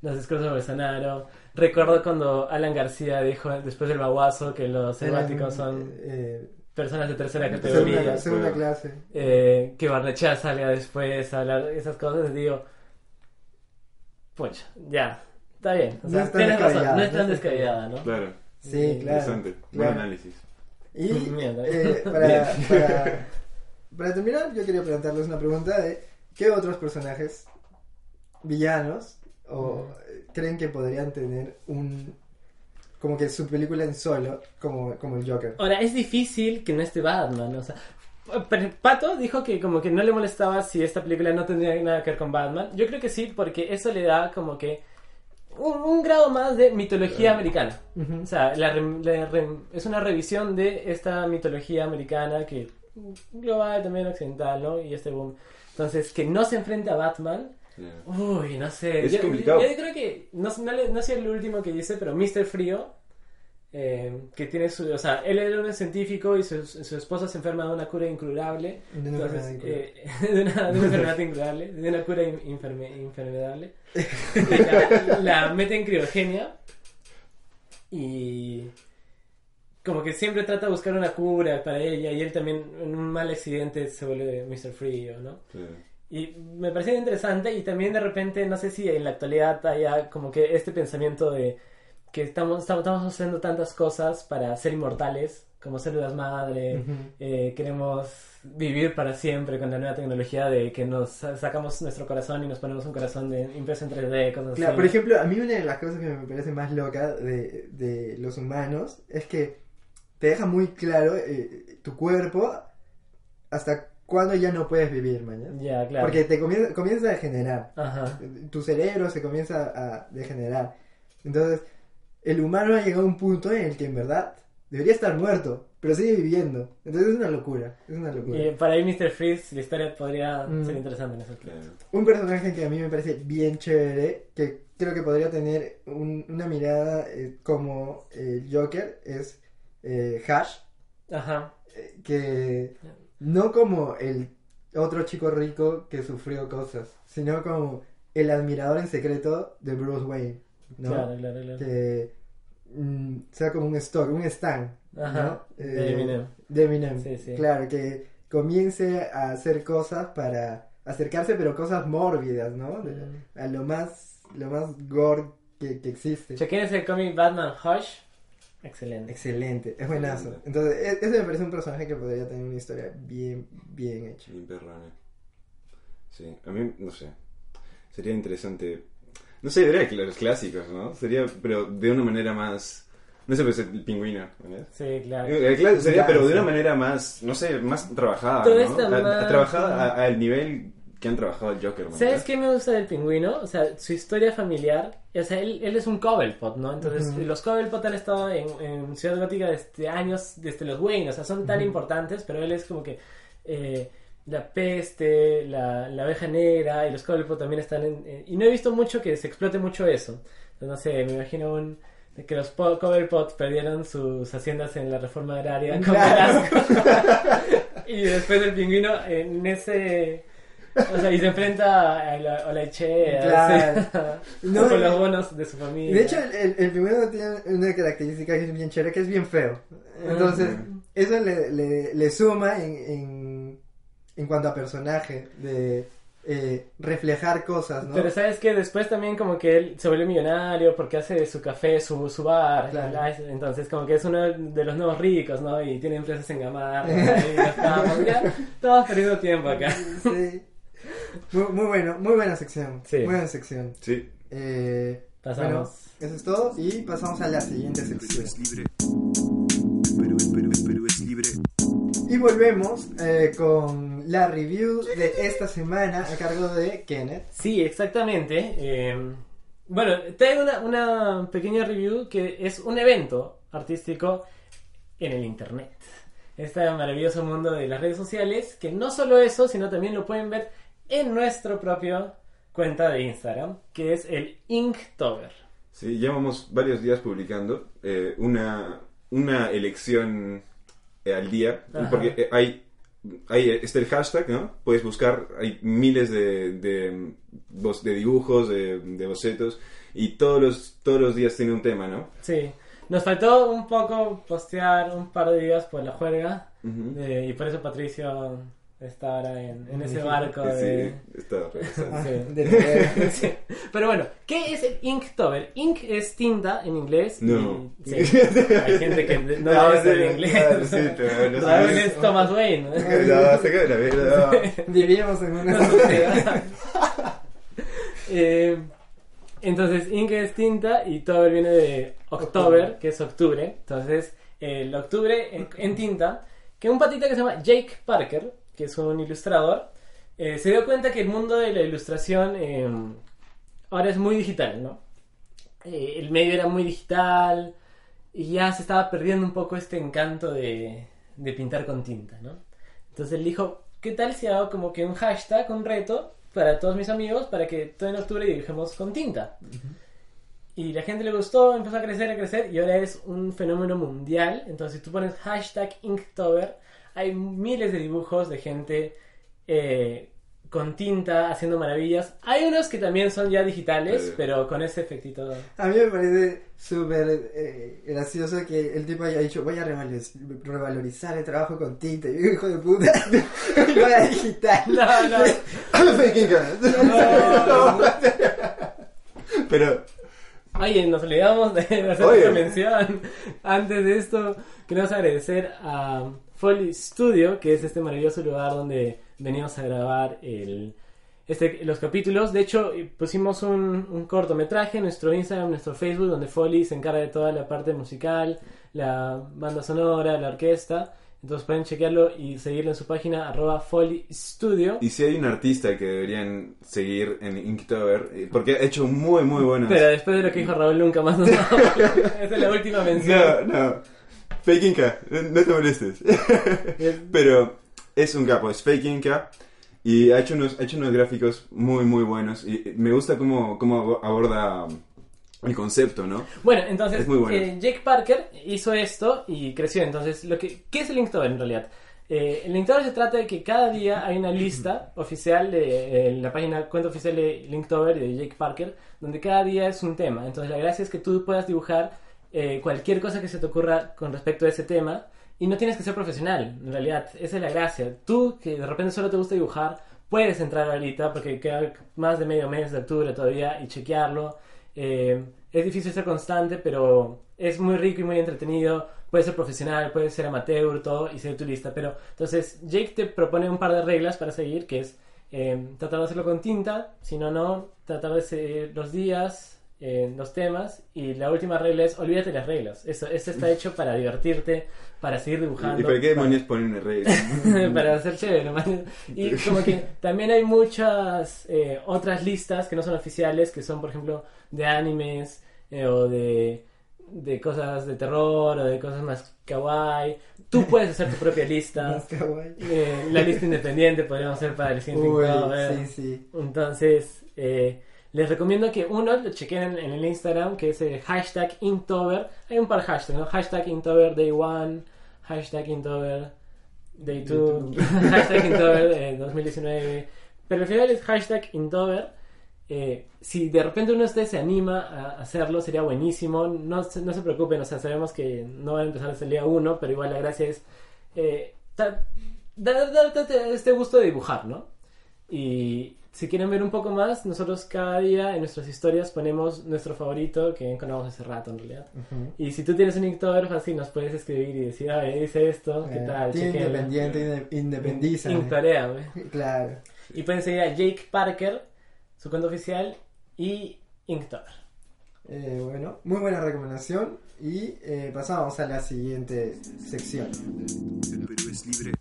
los discursos de Bolsonaro. Recuerdo cuando Alan García dijo después del baguazo que los selváticos son Eh, personas de tercera categoría. segunda, clase. Eh, que Barnechea salga después a hablar esas cosas, digo, pucha, ya, está bien. O No sea, es tan tienes razón, descabellada, no es tan es tan descabellada, ¿no? Claro, Sí, claro. interesante. Buen claro. análisis. Y [LAUGHS] eh, para, para, [LAUGHS] para terminar, yo quería preguntarles una pregunta de ¿qué otros personajes villanos o eh, creen que podrían tener un como que su película en solo como, como el Joker? Ahora, es difícil que no esté Batman, o sea, Pato dijo que como que no le molestaba si esta película no tendría nada que ver con Batman. Yo creo que sí, porque eso le da como que un, un grado más de mitología americana. O sea, la re- la re- es una revisión de esta mitología americana que global también occidental, ¿no? Y este boom. Entonces, que no se enfrente a Batman, Yeah. uy, no sé. Es yo, complicado. Yo, creo que, no, no, no sé el último que dice, pero Mr. Frío, eh, que tiene su, o sea, él era un científico y su, su esposa se enferma de una cura incurable. De una Entonces, enfermedad eh, [LAUGHS] de, una, de una enfermedad [LAUGHS] incurable, de una cura in- inferme- infermedable. [LAUGHS] la, la mete en criogenia y como que siempre trata de buscar una cura para ella y él también en un mal accidente se vuelve Mr. Frío, ¿no? Yeah. Y me pareció interesante y también de repente, no sé si en la actualidad haya como que este pensamiento de que estamos, estamos, estamos haciendo tantas cosas para ser inmortales, como células madre, Ujú. eh, queremos vivir para siempre con la nueva tecnología de que nos sa- sacamos nuestro corazón y nos ponemos un corazón de impreso en 3D, cosas Claro, así. por ejemplo, a mí una de las cosas que me parece más loca de, de los humanos es que te deja muy claro eh, tu cuerpo hasta cuándo ya no puedes vivir, mañana. Ya, claro. Porque te comienza, comienza a degenerar. Ajá. Tu cerebro se comienza a degenerar. Entonces, el humano ha llegado a un punto en el que en verdad debería estar muerto, pero sigue viviendo. Entonces es una locura. Es una locura. Y para ahí Mr. Freeze, la historia podría Mm. ser interesante en eso. Claro. Un personaje que a mí me parece bien chévere, que creo que podría tener un- una mirada eh, como el Joker, es eh, Hash, Ajá. eh, que no como el otro chico rico que sufrió cosas, sino como el admirador en secreto de Bruce Wayne, ¿no? Claro, claro, claro. Que mm, sea como un stock, un stand, Ajá. ¿no? De Eh, Eminem. de Eminem. Sí, sí. Claro, que comience a hacer cosas para acercarse, pero cosas mórbidas, ¿no? De- Mm. A lo más, lo más gore que, que existe. Chequen ese cómic Batman Hush. Excelente. Excelente, es buenazo. Excelente. Entonces, e- ese me parece un personaje que podría tener una historia bien, bien hecha. Bien perrona. Sí, a mí, no sé. Sería interesante. No sé, vería que los clásicos, ¿no? Sería, pero de una manera más. No sé, pues el pingüino, ¿verdad? Sí, claro. Sería, Claro, pero de sí. una manera más, no sé, más trabajada, Todo ¿no? está A- a- más- trabajada al nivel que han trabajado el Joker, ¿no? ¿Sabes qué me gusta del pingüino? O sea, su historia familiar. O sea, él, él es un Cobblepot, ¿no? Entonces, los Cobblepot han estado en, en Ciudad Gótica desde años, desde los Wayne. O sea, son tan importantes, pero él es como que. eh, la peste, la, la abeja negra y los Cobblepot también están en. en- y no he visto mucho que se explote mucho eso. No sé, me imagino un. que los po- Cobblepot perdieron sus haciendas en la reforma agraria con Claro. [LAUGHS] Y después el pingüino en ese o sea, y se enfrenta a la, a la Claro. No, [LAUGHS] con los bonos de su familia. de hecho, el, el, el primero tiene una característica que es bien chévere, que es bien feo. Entonces, Ujú. eso le, le, le suma en, en, en cuanto a personaje, de eh, reflejar cosas, ¿no? Pero sabes que después también como que él se vuelve millonario porque hace su café su, su bar. Entonces como que es uno de los nuevos ricos, ¿no? Y tiene empresas en Gamarra. [LAUGHS] y ya estamos, ya estamos perdiendo tiempo acá. Sí. Muy, muy bueno, muy buena sección. Sí. Muy buena sección. Sí. Eh, Pasamos. Bueno, eso es todo y pasamos a la siguiente Perú sección. es libre. Perú, Perú, Perú es libre. Y volvemos eh, con la review de esta semana a cargo de Kenneth. Sí, exactamente. Eh, bueno, traigo una, una pequeña review que es un evento artístico en el Internet. Este maravilloso mundo de las redes sociales, que no solo eso, sino también lo pueden ver en nuestro propio cuenta de Instagram, que es el Inktober. Sí, llevamos varios días publicando eh, una, una elección eh, al día, Ajá. porque eh, hay, hay este el hashtag, ¿no? Puedes buscar, hay miles de, de, dibujos, de, de bocetos, y todos los, todos los días tiene un tema, ¿no? Sí, nos faltó un poco postear un par de días por la juerga, eh, y por eso Patricio está ahora en, en ese barco de... [LAUGHS] Sí, está. Ah, Sí. Sí. Pero bueno, ¿qué es el Inktober? Ink es tinta en inglés. No. y- sí, [LAUGHS] hay gente que no, No, debe sí, saber inglés. claro, sí, pero no sé. es Thomas Wayne. ¿no? No, saca de la no. [LAUGHS] Vivíamos en una sociedad. Eh, entonces, ink es tinta y Tober viene de October, que es octubre. Entonces, el octubre en, en tinta que un patita que se llama Jake Parker, que es un ilustrador, eh, se dio cuenta que el mundo de la ilustración eh, ahora es muy digital, ¿no? Eh, el medio era muy digital y ya se estaba perdiendo un poco este encanto de, de pintar con tinta, ¿no? Entonces él dijo, ¿qué tal si hago como que un hashtag, un reto para todos mis amigos para que todo en octubre dibujemos con tinta? Y la gente le gustó, empezó a crecer, a crecer y ahora es un fenómeno mundial. Entonces si tú pones hashtag Inktober, hay miles de dibujos de gente eh, con tinta haciendo maravillas. Hay unos que también son ya digitales, Sí. pero con ese efectito. A mí me parece súper eh, gracioso que el tipo haya dicho voy a revalorizar, revalorizar el trabajo con tinta. Y yo, hijo de puta, [LAUGHS] lo era digital. No, no. [LAUGHS] Fake Inca. Pero, Oye, nos olvidamos de hacer Oye. esta mención. Antes de esto, queremos agradecer a Foley Studio, que es este maravilloso lugar donde venimos a grabar el, este, los capítulos. De hecho, eh, pusimos un, un cortometraje en nuestro Instagram, nuestro Facebook, donde Foley se encarga de toda la parte musical, la banda sonora, la orquesta. Entonces pueden chequearlo y seguirlo en su página, arroba Foley Studio. y si hay un artista que deberían seguir en Inktober, eh, porque ha hecho muy, muy buenos. Pero después de lo que dijo Raúl, nunca más nos. [LAUGHS] Esa es la última mención. No, no. Fake Inca, no te molestes. [LAUGHS] Pero es un capo, es Fake Inca. Y ha hecho unos, ha hecho unos gráficos muy, muy buenos. Y me gusta cómo, cómo aborda el concepto, ¿no? Bueno, entonces Es muy bueno. eh, Jake Parker hizo esto y creció. Entonces, lo que, ¿qué es el Inktober en realidad? Eh, el Linktober se trata de que cada día hay una lista [CLEARS THROAT] oficial de eh, la página cuenta oficial de Linktober de Jake Parker, donde cada día es un tema. Entonces, la gracia es que tú puedas dibujar eh, cualquier cosa que se te ocurra con respecto a ese tema y no tienes que ser profesional, en realidad. Esa es la gracia. Tú, que de repente solo te gusta dibujar, puedes entrar ahorita porque queda más de medio mes de octubre todavía y chequearlo. Eh, es difícil ser constante, pero es muy rico y muy entretenido. Puede ser profesional, puede ser amateur, todo, y ser turista. Pero entonces Jake te propone un par de reglas para seguir, que es eh, tratar de hacerlo con tinta, si no, no, tratar de seguir los días, eh, los temas, y la última regla es olvídate de las reglas. Eso, esto está hecho para divertirte, para seguir dibujando. ¿Y para qué para- demonios ponen una regla? [LAUGHS] para hacer chévere nomás. Y como que también hay muchas eh, otras listas que no son oficiales, que son por ejemplo de animes eh, o de, de cosas de terror o de cosas más kawaii. Tú puedes hacer tu propia lista. [LAUGHS] Más kawaii. Eh, la lista independiente podríamos hacer para el siguiente Uy, sí, sí. Entonces, eh, les recomiendo que uno lo chequen en el Instagram, que es el hashtag Inktober. Hay un par de hashtags, ¿no? Hashtag Inktober Day 1, hashtag Inktober Day 2, [LAUGHS] hashtag Inktober eh, 2019. Pero al final es hashtag Inktober. Eh, si de repente uno de ustedes se anima a hacerlo, sería buenísimo. No, se- no se preocupen, o sea, sabemos que no va a empezar desde el día 1, pero igual la gracia es eh, darte este gusto de dibujar, ¿no? Y si quieren ver un poco más, nosotros cada día en nuestras historias ponemos nuestro favorito que encontramos hace rato en realidad. Y si tú tienes un Inktober, fácil nos puedes escribir y decir, ah, dice esto, ¿qué Eh, tal? Tiene Chequéalo". independiente, inde- independiza. Inktoreame. Claro. Y pueden seguir a Jake Parker, su cuenta oficial, y Inktober. Eh, bueno, muy buena recomendación. Y eh, pasamos a la siguiente sección. El Perú es libre.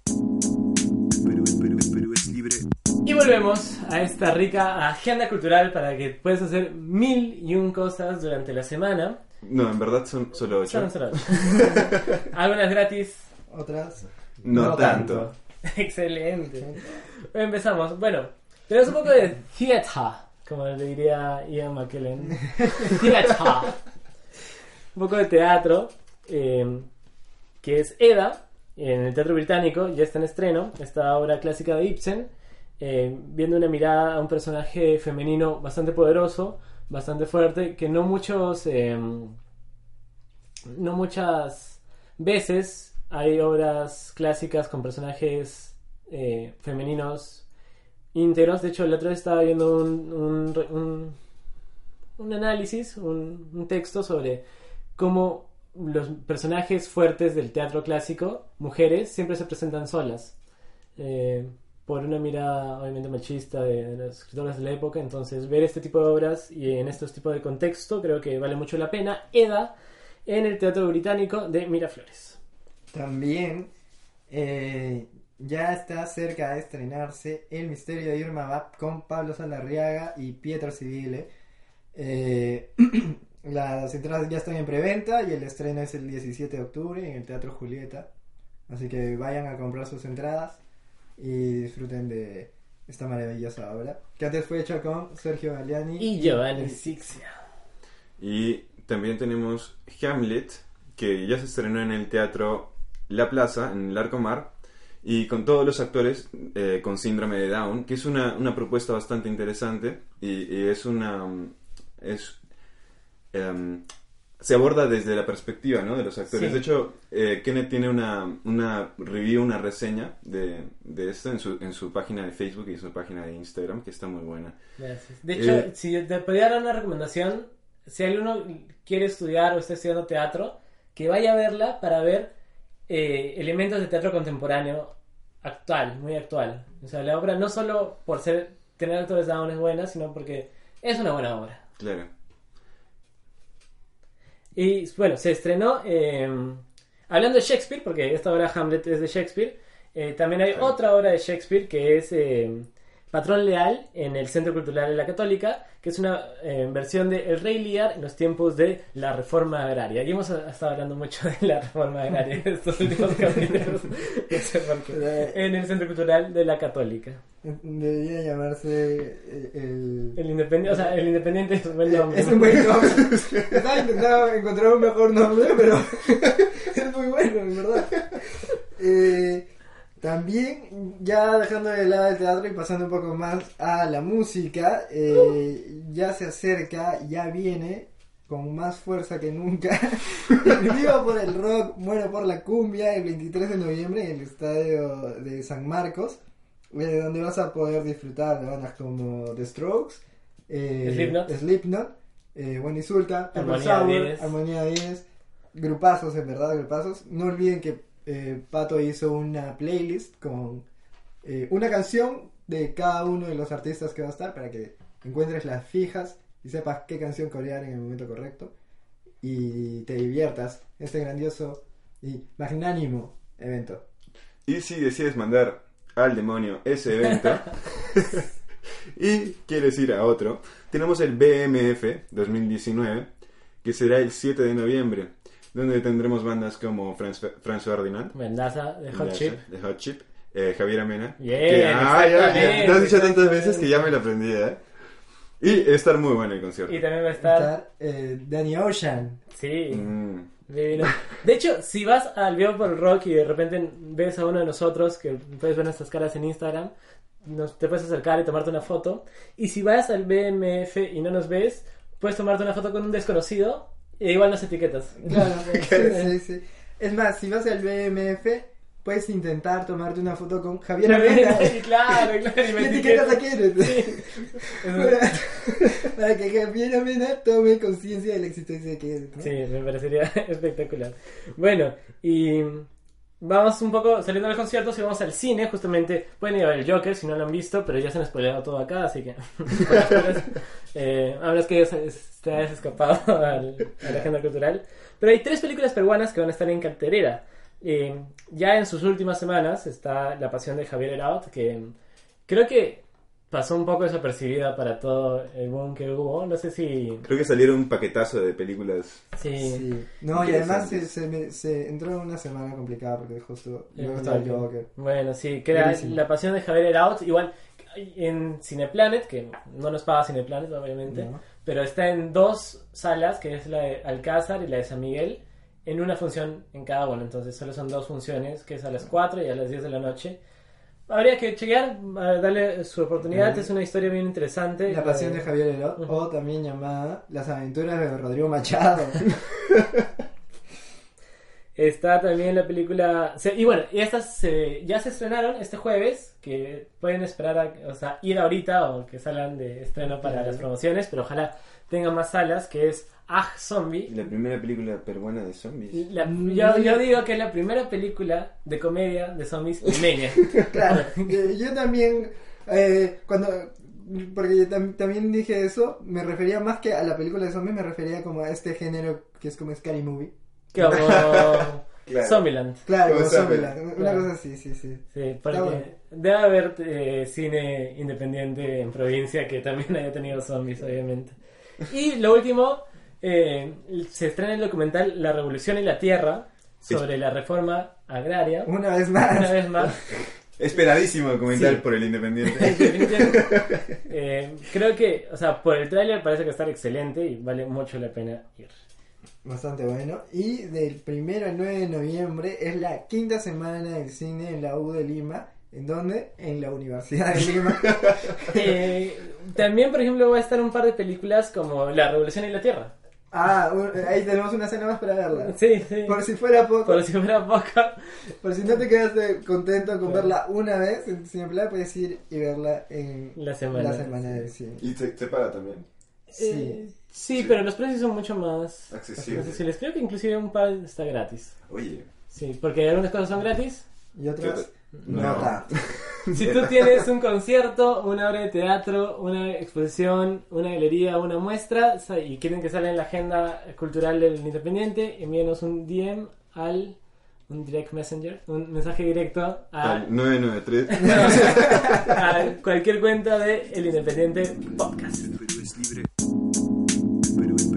Y volvemos a esta rica agenda cultural para que puedas hacer mil y un cosas durante la semana. No, en verdad son solo ocho. Son solo- [LAUGHS] Algunas gratis, Otras. No, No tanto. [LAUGHS] Excelente. Empezamos. Bueno, tenemos un poco de theater, como le diría Ian McKellen. [LAUGHS] Theater. Un poco de teatro, eh, que es Eda, en el Teatro Británico, ya está en estreno, esta obra clásica de Ibsen, eh, viendo una mirada a un personaje femenino bastante poderoso, bastante fuerte, que no muchos... eh, no muchas veces hay obras clásicas con personajes eh, femeninos íntegros. De hecho, el otro día estaba viendo un, un, análisis, un, un texto sobre cómo los personajes fuertes del teatro clásico, mujeres, siempre se presentan solas. Eh, por una mirada obviamente machista de, de las escritoras de la época. Entonces, ver este tipo de obras y en estos tipos de contexto creo que vale mucho la pena. Eda en el Teatro Británico de Miraflores. También eh, ya está cerca de estrenarse El misterio de Irma Vap con Pablo Salarriaga y Pietro Civile. Eh, [CLEARS THROAT] las entradas ya están en preventa y el estreno es el 17 de octubre en el Teatro Julieta. Así que vayan a comprar sus entradas y disfruten de esta maravillosa obra. Que antes fue hecha con Sergio Galeani Y Giovanni Sixia. Y también tenemos Hamlet, que ya se estrenó en el teatro La Plaza, en el Arcomar, y con todos los actores eh, con síndrome de Down, que es una, una propuesta bastante interesante y, y es una... Es, em, se aborda desde la perspectiva ¿no? de los actores. Sí. De hecho, eh, Kenneth tiene una, una review, una reseña de, de esto en su, en su página de Facebook y su página de Instagram, que está muy buena. Gracias. De hecho, Eh, si te podría dar una recomendación, si alguno quiere estudiar o está estudiando teatro, que vaya a verla para ver eh, elementos de teatro contemporáneo actual, muy actual. O sea, la obra no solo por ser tener actores es buena, sino porque es una buena obra. Claro. Y bueno, se estrenó, eh, hablando de Shakespeare, porque esta obra Hamlet es de Shakespeare, eh, también hay otra obra de Shakespeare que es eh, Patrón Leal en el Centro Cultural de la Católica, que es una eh, versión de El Rey Lear en los tiempos de la Reforma Agraria. Y hemos estado hablando mucho de la Reforma Agraria en estos últimos capítulos, [LAUGHS] no sé por qué, en el Centro Cultural de la Católica. Debería llamarse eh, el... El Independiente, o sea, el Independiente es un buen nombre. Es un buen nombre. [LAUGHS] Estaba intentando encontrar un mejor nombre, pero [LAUGHS] es muy bueno, en verdad. Eh, también, ya dejando de lado el teatro y pasando un poco más a la música, eh, ya se acerca, ya viene con más fuerza que nunca. [LAUGHS] El Viva por el Rock, Muero por la Cumbia, el 23 de noviembre en el estadio de San Marcos, eh, donde vas a poder disfrutar de bandas como The Strokes, eh, Slipknot. Slipknot, eh, Buen Insulta, Purple Armonía Sour, 10. Armonía 10, grupazos, en verdad, grupazos. No olviden que eh, Pato hizo una playlist con eh, una canción de cada uno de los artistas que va a estar para que encuentres las fijas y sepas qué canción corear en el momento correcto y te diviertas este grandioso y magnánimo evento. Y si decides mandar al demonio ese evento [LAUGHS] y quieres ir a otro, tenemos el BMF 2019, que será el 7 de noviembre, donde tendremos bandas como Franz, Franz Ferdinand, Mendaza de Hot Chip. de Hot Chip, eh, Javier Amena. Bien, que, ah, ya, ya, exactamente, lo has dicho tantas veces que ya me lo aprendí, ¿eh? Y estar muy bueno el concierto. Y también va a estar... estar eh, Danny Ocean. Sí. Mm. Divino. De hecho, si vas al Vivo por el Rock y de repente ves a uno de nosotros, que puedes ver nuestras caras en Instagram, nos, te puedes acercar y tomarte una foto. Y si vas al BMF y no nos ves, puedes tomarte una foto con un desconocido e igual nos etiquetas. Claro, [LAUGHS] [LAUGHS] sí, sí, sí. Es más, si vas al BMF, puedes intentar tomarte una foto con Javier [LAUGHS] Amena. claro, claro, y me ¿Qué etiquetas a etiquetas. Kenneth? Para, para que Javier Amena tome conciencia de la existencia de Kenneth. ¿no? Sí, me parecería espectacular. Bueno, y vamos un poco saliendo del concierto, si vamos al cine, justamente pueden ir a ver el Joker si no lo han visto, pero ya se han spoileado todo acá, así que [LAUGHS] eh, a menos que te hayas escapado [LAUGHS] al- a la agenda cultural. Pero hay tres películas peruanas que van a estar en cartelera. Eh, ya en sus últimas semanas está La Pasión de Javier Eraut, que creo que pasó un poco desapercibida para todo el boom que hubo. No sé si... Creo que salieron un paquetazo de películas. Sí. No, y además se, se, me- se entró en una semana complicada porque justo luego. Bueno, sí, que era. La Pasión de Javier Eraut. Igual en Cineplanet, que no nos paga Cineplanet, obviamente, ¿no? pero está en dos salas, que es la de Alcázar y la de San Miguel, en una función en cada uno. Entonces solo son dos funciones, que es a las 4 y a las 10 de la noche. Habría que chequear, darle su oportunidad, es una historia bien interesante. La pasión de Javier Herot, Ujú. o también llamada Las aventuras de Rodrigo Machado. [LAUGHS] Está también la película. y bueno, y estas se- ya se estrenaron este jueves. Que pueden esperar a o sea, ir ahorita o que salgan de estreno para las promociones. Pero ojalá tengan más salas. Que es Ah Zombie. La primera película peruana de zombies. La- yo, yo digo que es la primera película de comedia de zombies limeña. [LAUGHS] Claro, yo también, eh, cuando, porque yo tam- también dije eso, me refería más que a la película de zombies, me refería como a este género que es como Scary Movie. Como. [LAUGHS] Claro. Zombieland. Claro, Como Zombieland. Zombieland, Una Claro. cosa así, sí, sí. Sí, porque bueno. debe haber eh, cine independiente en provincia que también haya tenido zombies, obviamente. Y lo último, eh, se estrena el documental La Revolución y la Tierra sobre la reforma agraria. Una vez más. Una vez más. [LAUGHS] Esperadísimo documental Sí. por el Independiente. [LAUGHS] [LAUGHS] Eh, creo que, o sea, por el tráiler parece que está excelente y vale mucho la pena ir. Bastante bueno. Y del primero al 9 de noviembre es la quinta semana del cine en la U de Lima. ¿En dónde? En la Universidad de Lima. Eh, también, por ejemplo, va a estar un par de películas como La Revolución y la Tierra. Ah, un- ahí tenemos una escena más para verla. Sí, sí. Por si fuera poco, Por si fuera poca. por si no te quedaste contento con verla una vez en Cineplay, puedes ir y verla en La semana. la semana del cine. Y se, se paga también. Sí. Eh, sí, pero los precios son mucho más Accesible. accesibles. Creo que inclusive un par está gratis. Oye. Sí, porque algunas cosas son gratis. Y otras, No. no tanto. [LAUGHS] Si tú tienes un concierto, una obra de teatro, una exposición, una galería, una muestra sa- y quieren que salga en la agenda cultural del Independiente, envíenos un DM al un direct messenger, un mensaje directo a, Al 993. [LAUGHS] a cualquier cuenta de El Independiente Podcast. El Perú es libre. Perú, el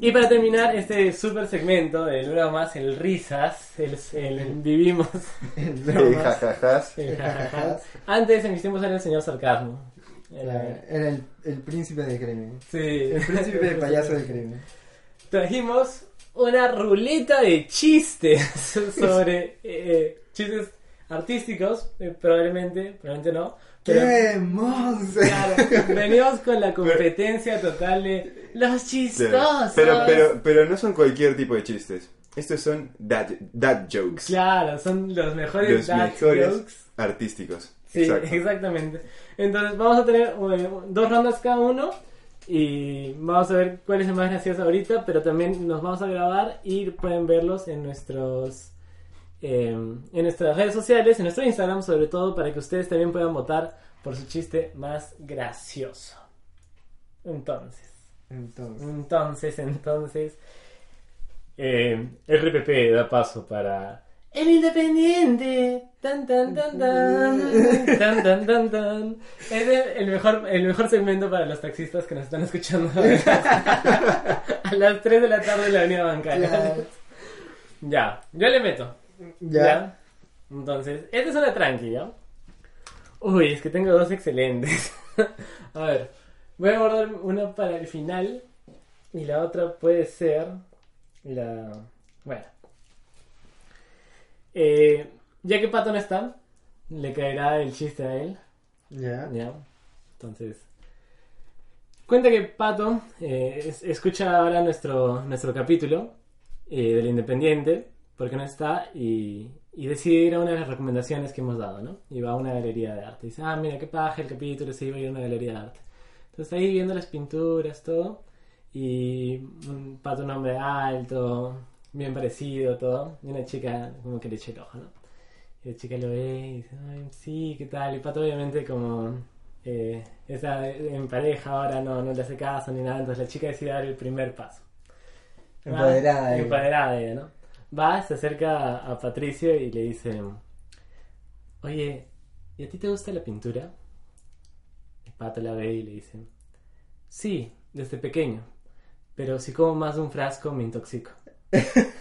Y para terminar este super segmento del más el risas, el, el vivimos, El Eh, bromas. jajajas. el jajajas. Antes era el señor sarcasmo. Era- Era el, el príncipe de crimen. sí. El príncipe de payaso de crimen. Trajimos una ruleta de chistes [LAUGHS] sobre eh, chistes artísticos, eh, probablemente, probablemente no. Pero, ¡Qué claro, venimos con la [LAUGHS] competencia total de los chistosos. Pero, pero, pero no son cualquier tipo de chistes. Estos son dad, dad jokes. Claro, son los mejores Los dad mejores jokes. artísticos. Sí, Exacto. exactamente. Entonces vamos a tener dos rondas cada uno y vamos a ver cuál es el más gracioso ahorita, pero también nos vamos a grabar y pueden verlos en nuestros eh, en nuestras redes sociales, en nuestro Instagram sobre todo, para que ustedes también puedan votar por su chiste más gracioso. Entonces, Entonces, entonces, entonces, eh, RPP da paso para el Independiente. Tan tan tan tan tan tan tan tan. Es el, el mejor el mejor segmento para los taxistas que nos están escuchando a las [LAUGHS] 3 de la tarde en la avenida bancaria. Claro. Ya, yo le meto. Ya. Entonces, esta es una tranqui, ¿ya? Uy, es que tengo dos excelentes. [LAUGHS] a ver, voy a guardar una para el final y la otra puede ser la... Bueno. Eh, ya que Pato no está, le caerá el chiste a él. Ya. Ya. Entonces. Cuenta que Pato eh, es- escucha ahora nuestro, nuestro capítulo eh, del Independiente, porque no está, y, y decide ir a una de las recomendaciones que hemos dado, ¿no? Y va a una galería de arte. Dice, ah, mira, qué paja el capítulo, sí, voy a ir a una galería de arte. Entonces ahí viendo las pinturas, todo, y un Pato un hombre alto, bien parecido, todo, y una chica como que le echa el ojo, ¿no? Y la chica lo ve y dice, Ay, sí, ¿qué tal? Y Pato obviamente como eh, está en pareja ahora, no, no le hace caso ni nada, entonces la chica decide dar el primer paso. Empoderada ella. Empoderada ella, ¿no? Va, se acerca a, a Patricio y le dice, oye, ¿y a ti te gusta la pintura? El Pato la ve y le dice, sí, desde pequeño, pero si como más de un frasco me intoxico. [LAUGHS]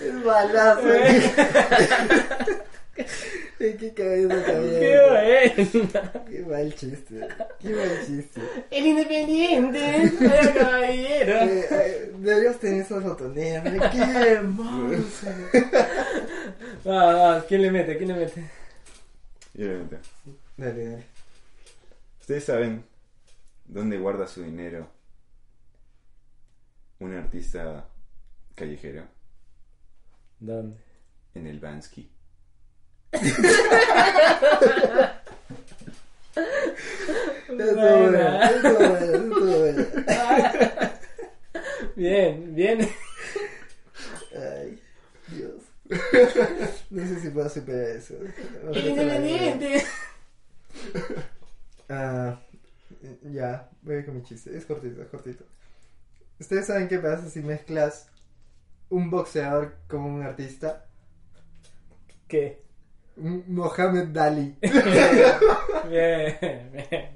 Es balazo. [LAUGHS] ¿En qué cabeza [LAUGHS] cabía? ¡Qué! Qué mal chiste. Qué mal chiste. El Independiente, el caballero. Eh, eh, deberías tener esos ¡Qué monstruo! Ah, [LAUGHS] ah, ¿Quién le mete? ¿Quién le mete? Y obviamente, Dale, dale. ¿Ustedes saben dónde guarda su dinero un artista callejero? ¿Dónde? En el Bansky. Eso bueno, eso bueno, eso bueno. Bien, bien. Ay, Dios. No sé si puedo superar eso. El Independiente. Ah, ya, voy con mi chiste. Es cortito, es cortito. ¿Ustedes saben qué pasa si mezclas un boxeador con un artista? ¿Qué? Mohamed Dali. [LAUGHS] bien, bien.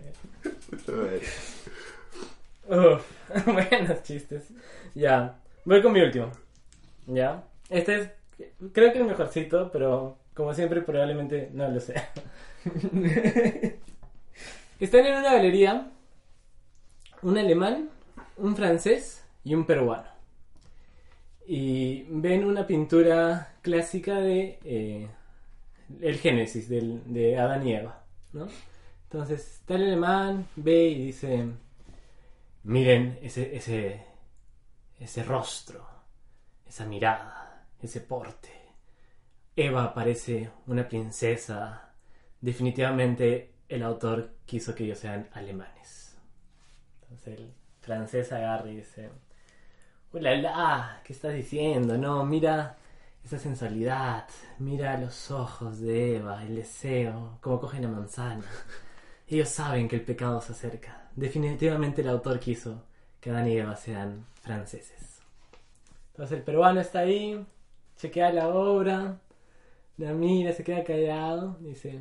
Uf, [LAUGHS] buenos chistes. Ya, voy con mi último. Ya, este es, creo que el mejorcito, pero como siempre probablemente no lo sea. [LAUGHS] Están en una galería un alemán, un francés y un peruano. Y ven una pintura clásica de eh, el Génesis del- de Adán y Eva, ¿no? Entonces está el alemán, ve y dice, miren ese, ese, ese rostro, esa mirada, ese porte. Eva parece una princesa. Definitivamente el autor quiso que ellos sean alemanes. Entonces el francés agarra y dice, hola, la, ¿qué estás diciendo? No, mira esa sensualidad, mira los ojos de Eva, el deseo, cómo cogen la manzana. Ellos saben que el pecado se acerca. Definitivamente el autor quiso que Adán y Eva sean franceses. Entonces el peruano está ahí, chequea la obra, la mira, se queda callado, dice,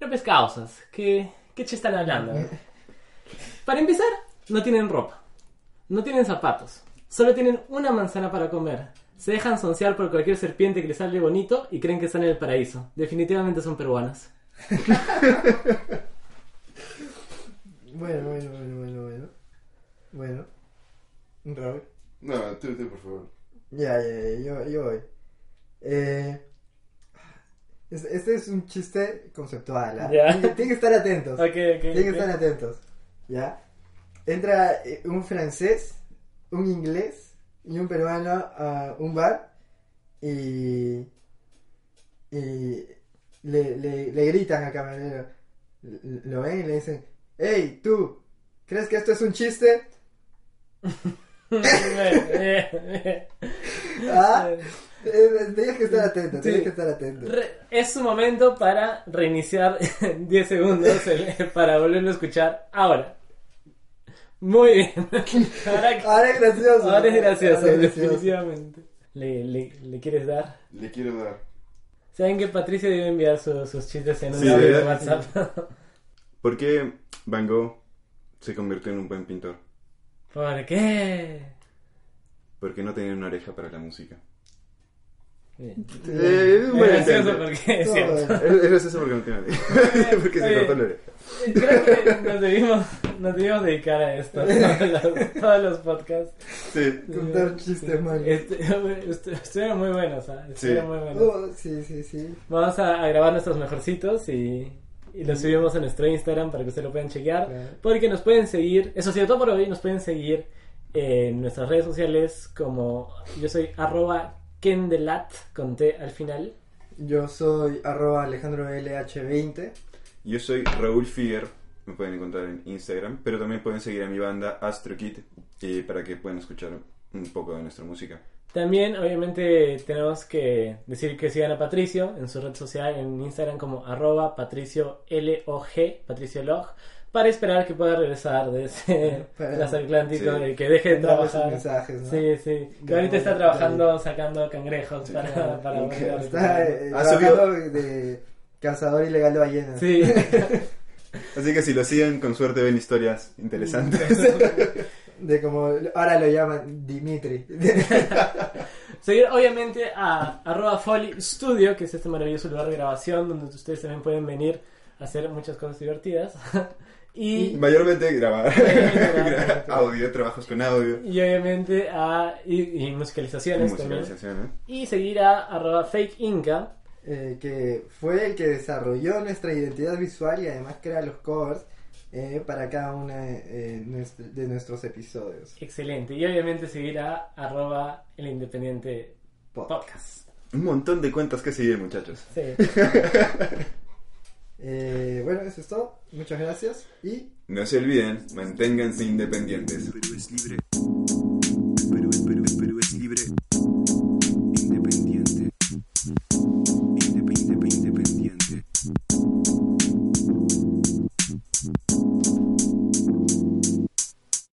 no pescausas, ¿qué, qué che están hablando? [LAUGHS] Para empezar, no tienen ropa, no tienen zapatos, solo tienen una manzana para comer. Se dejan sonciar por cualquier serpiente que les sale bonito y creen que están en el paraíso. Definitivamente son peruanos. [LAUGHS] Bueno, bueno, bueno, bueno, bueno. Bueno. Raúl. No, tú, tú, por favor. Ya, ya, ya, yo, yo voy. Eh, es- este es un chiste conceptual. Tienen, que- tienen que estar atentos. Ok, ok. Tienen que estar atentos. ¿Ya? Entra eh, un francés, un inglés y un peruano a un bar y. y le, le, le gritan al camarero. Lo ven y le dicen: ¡Hey, tú! ¿Crees que esto es un chiste? [LAUGHS] ¿Ah? Eh, Tienes que estar atento, tienes que estar atento. Re- es su momento para reiniciar [LAUGHS] 10 segundos el- para volverlo a escuchar ahora. Muy bien. Ahora, Ahora es gracioso. ahora es gracioso, Ahora es gracioso. definitivamente. ¿Le, le, le quieres dar? Le quiero dar. ¿Saben que Patricia debe enviar su- sus chistes en un Sí, audio de. WhatsApp? ¿Por qué Van Gogh se convirtió en un buen pintor? ¿Por qué? Porque no tenía una oreja para la música. Eh, Es muy gracioso porque es cierto. bueno. Es es gracioso porque no tiene [LAUGHS] oreja. [LAUGHS] porque se cortó la oreja. Creo que nos debimos, nos debimos dedicar a esto. [LAUGHS] Todos los, todos los podcasts. Sí. Contar chistes malos. Este, estu- estuvieron muy buenos, ¿ah? Estuvieron muy buenos. Oh, sí, sí, sí. Vamos a, a grabar nuestros mejorcitos y, y los subimos a nuestro Instagram para que ustedes lo puedan chequear. Claro. Porque nos pueden seguir, eso ha sido todo por hoy, nos pueden seguir en nuestras redes sociales como yo soy arroba kendelat con T al final. Yo soy arroba Alejandro LH20. Yo soy Raúl Figuer. Me pueden encontrar en Instagram. Pero también pueden seguir a mi banda Astro Kid. eh, para que puedan escuchar un poco de nuestra música. También, obviamente, tenemos que decir que sigan a Patricio en su red social, en Instagram como arroba patricio LOG, patricio log, para esperar que pueda regresar de ese transatlántico, Sí. de que deje de trabajar. mensajes, ¿no? Sí, sí. Que ahorita está trabajando sacando cangrejos Sí, para, claro. para volver a Está eh, Ha de cazador ilegal de ballenas. Sí. [LAUGHS] Así que si lo siguen, con suerte ven historias interesantes. [LAUGHS] De como ahora lo llaman Dimitri. [LAUGHS] Seguir obviamente a arroba Folly Studio, que es este maravilloso lugar de grabación donde ustedes también pueden venir a hacer muchas cosas divertidas. Y, Mayormente grabar. [LAUGHS] Grabar. audio, trabajos con audio. y obviamente a y, y musicalizaciones también. Musicalización, ¿eh? Y seguir a arroba Fake Inca. eh, que fue el que desarrolló nuestra identidad visual y además crea los covers eh, para cada uno de nuestros episodios. Excelente. Y obviamente seguir a arroba el Independiente Podcast. Un montón de cuentas que seguir, muchachos. Sí. [LAUGHS] Eh, bueno, eso es todo. Muchas gracias y No se olviden, manténganse independientes. Perú es libre.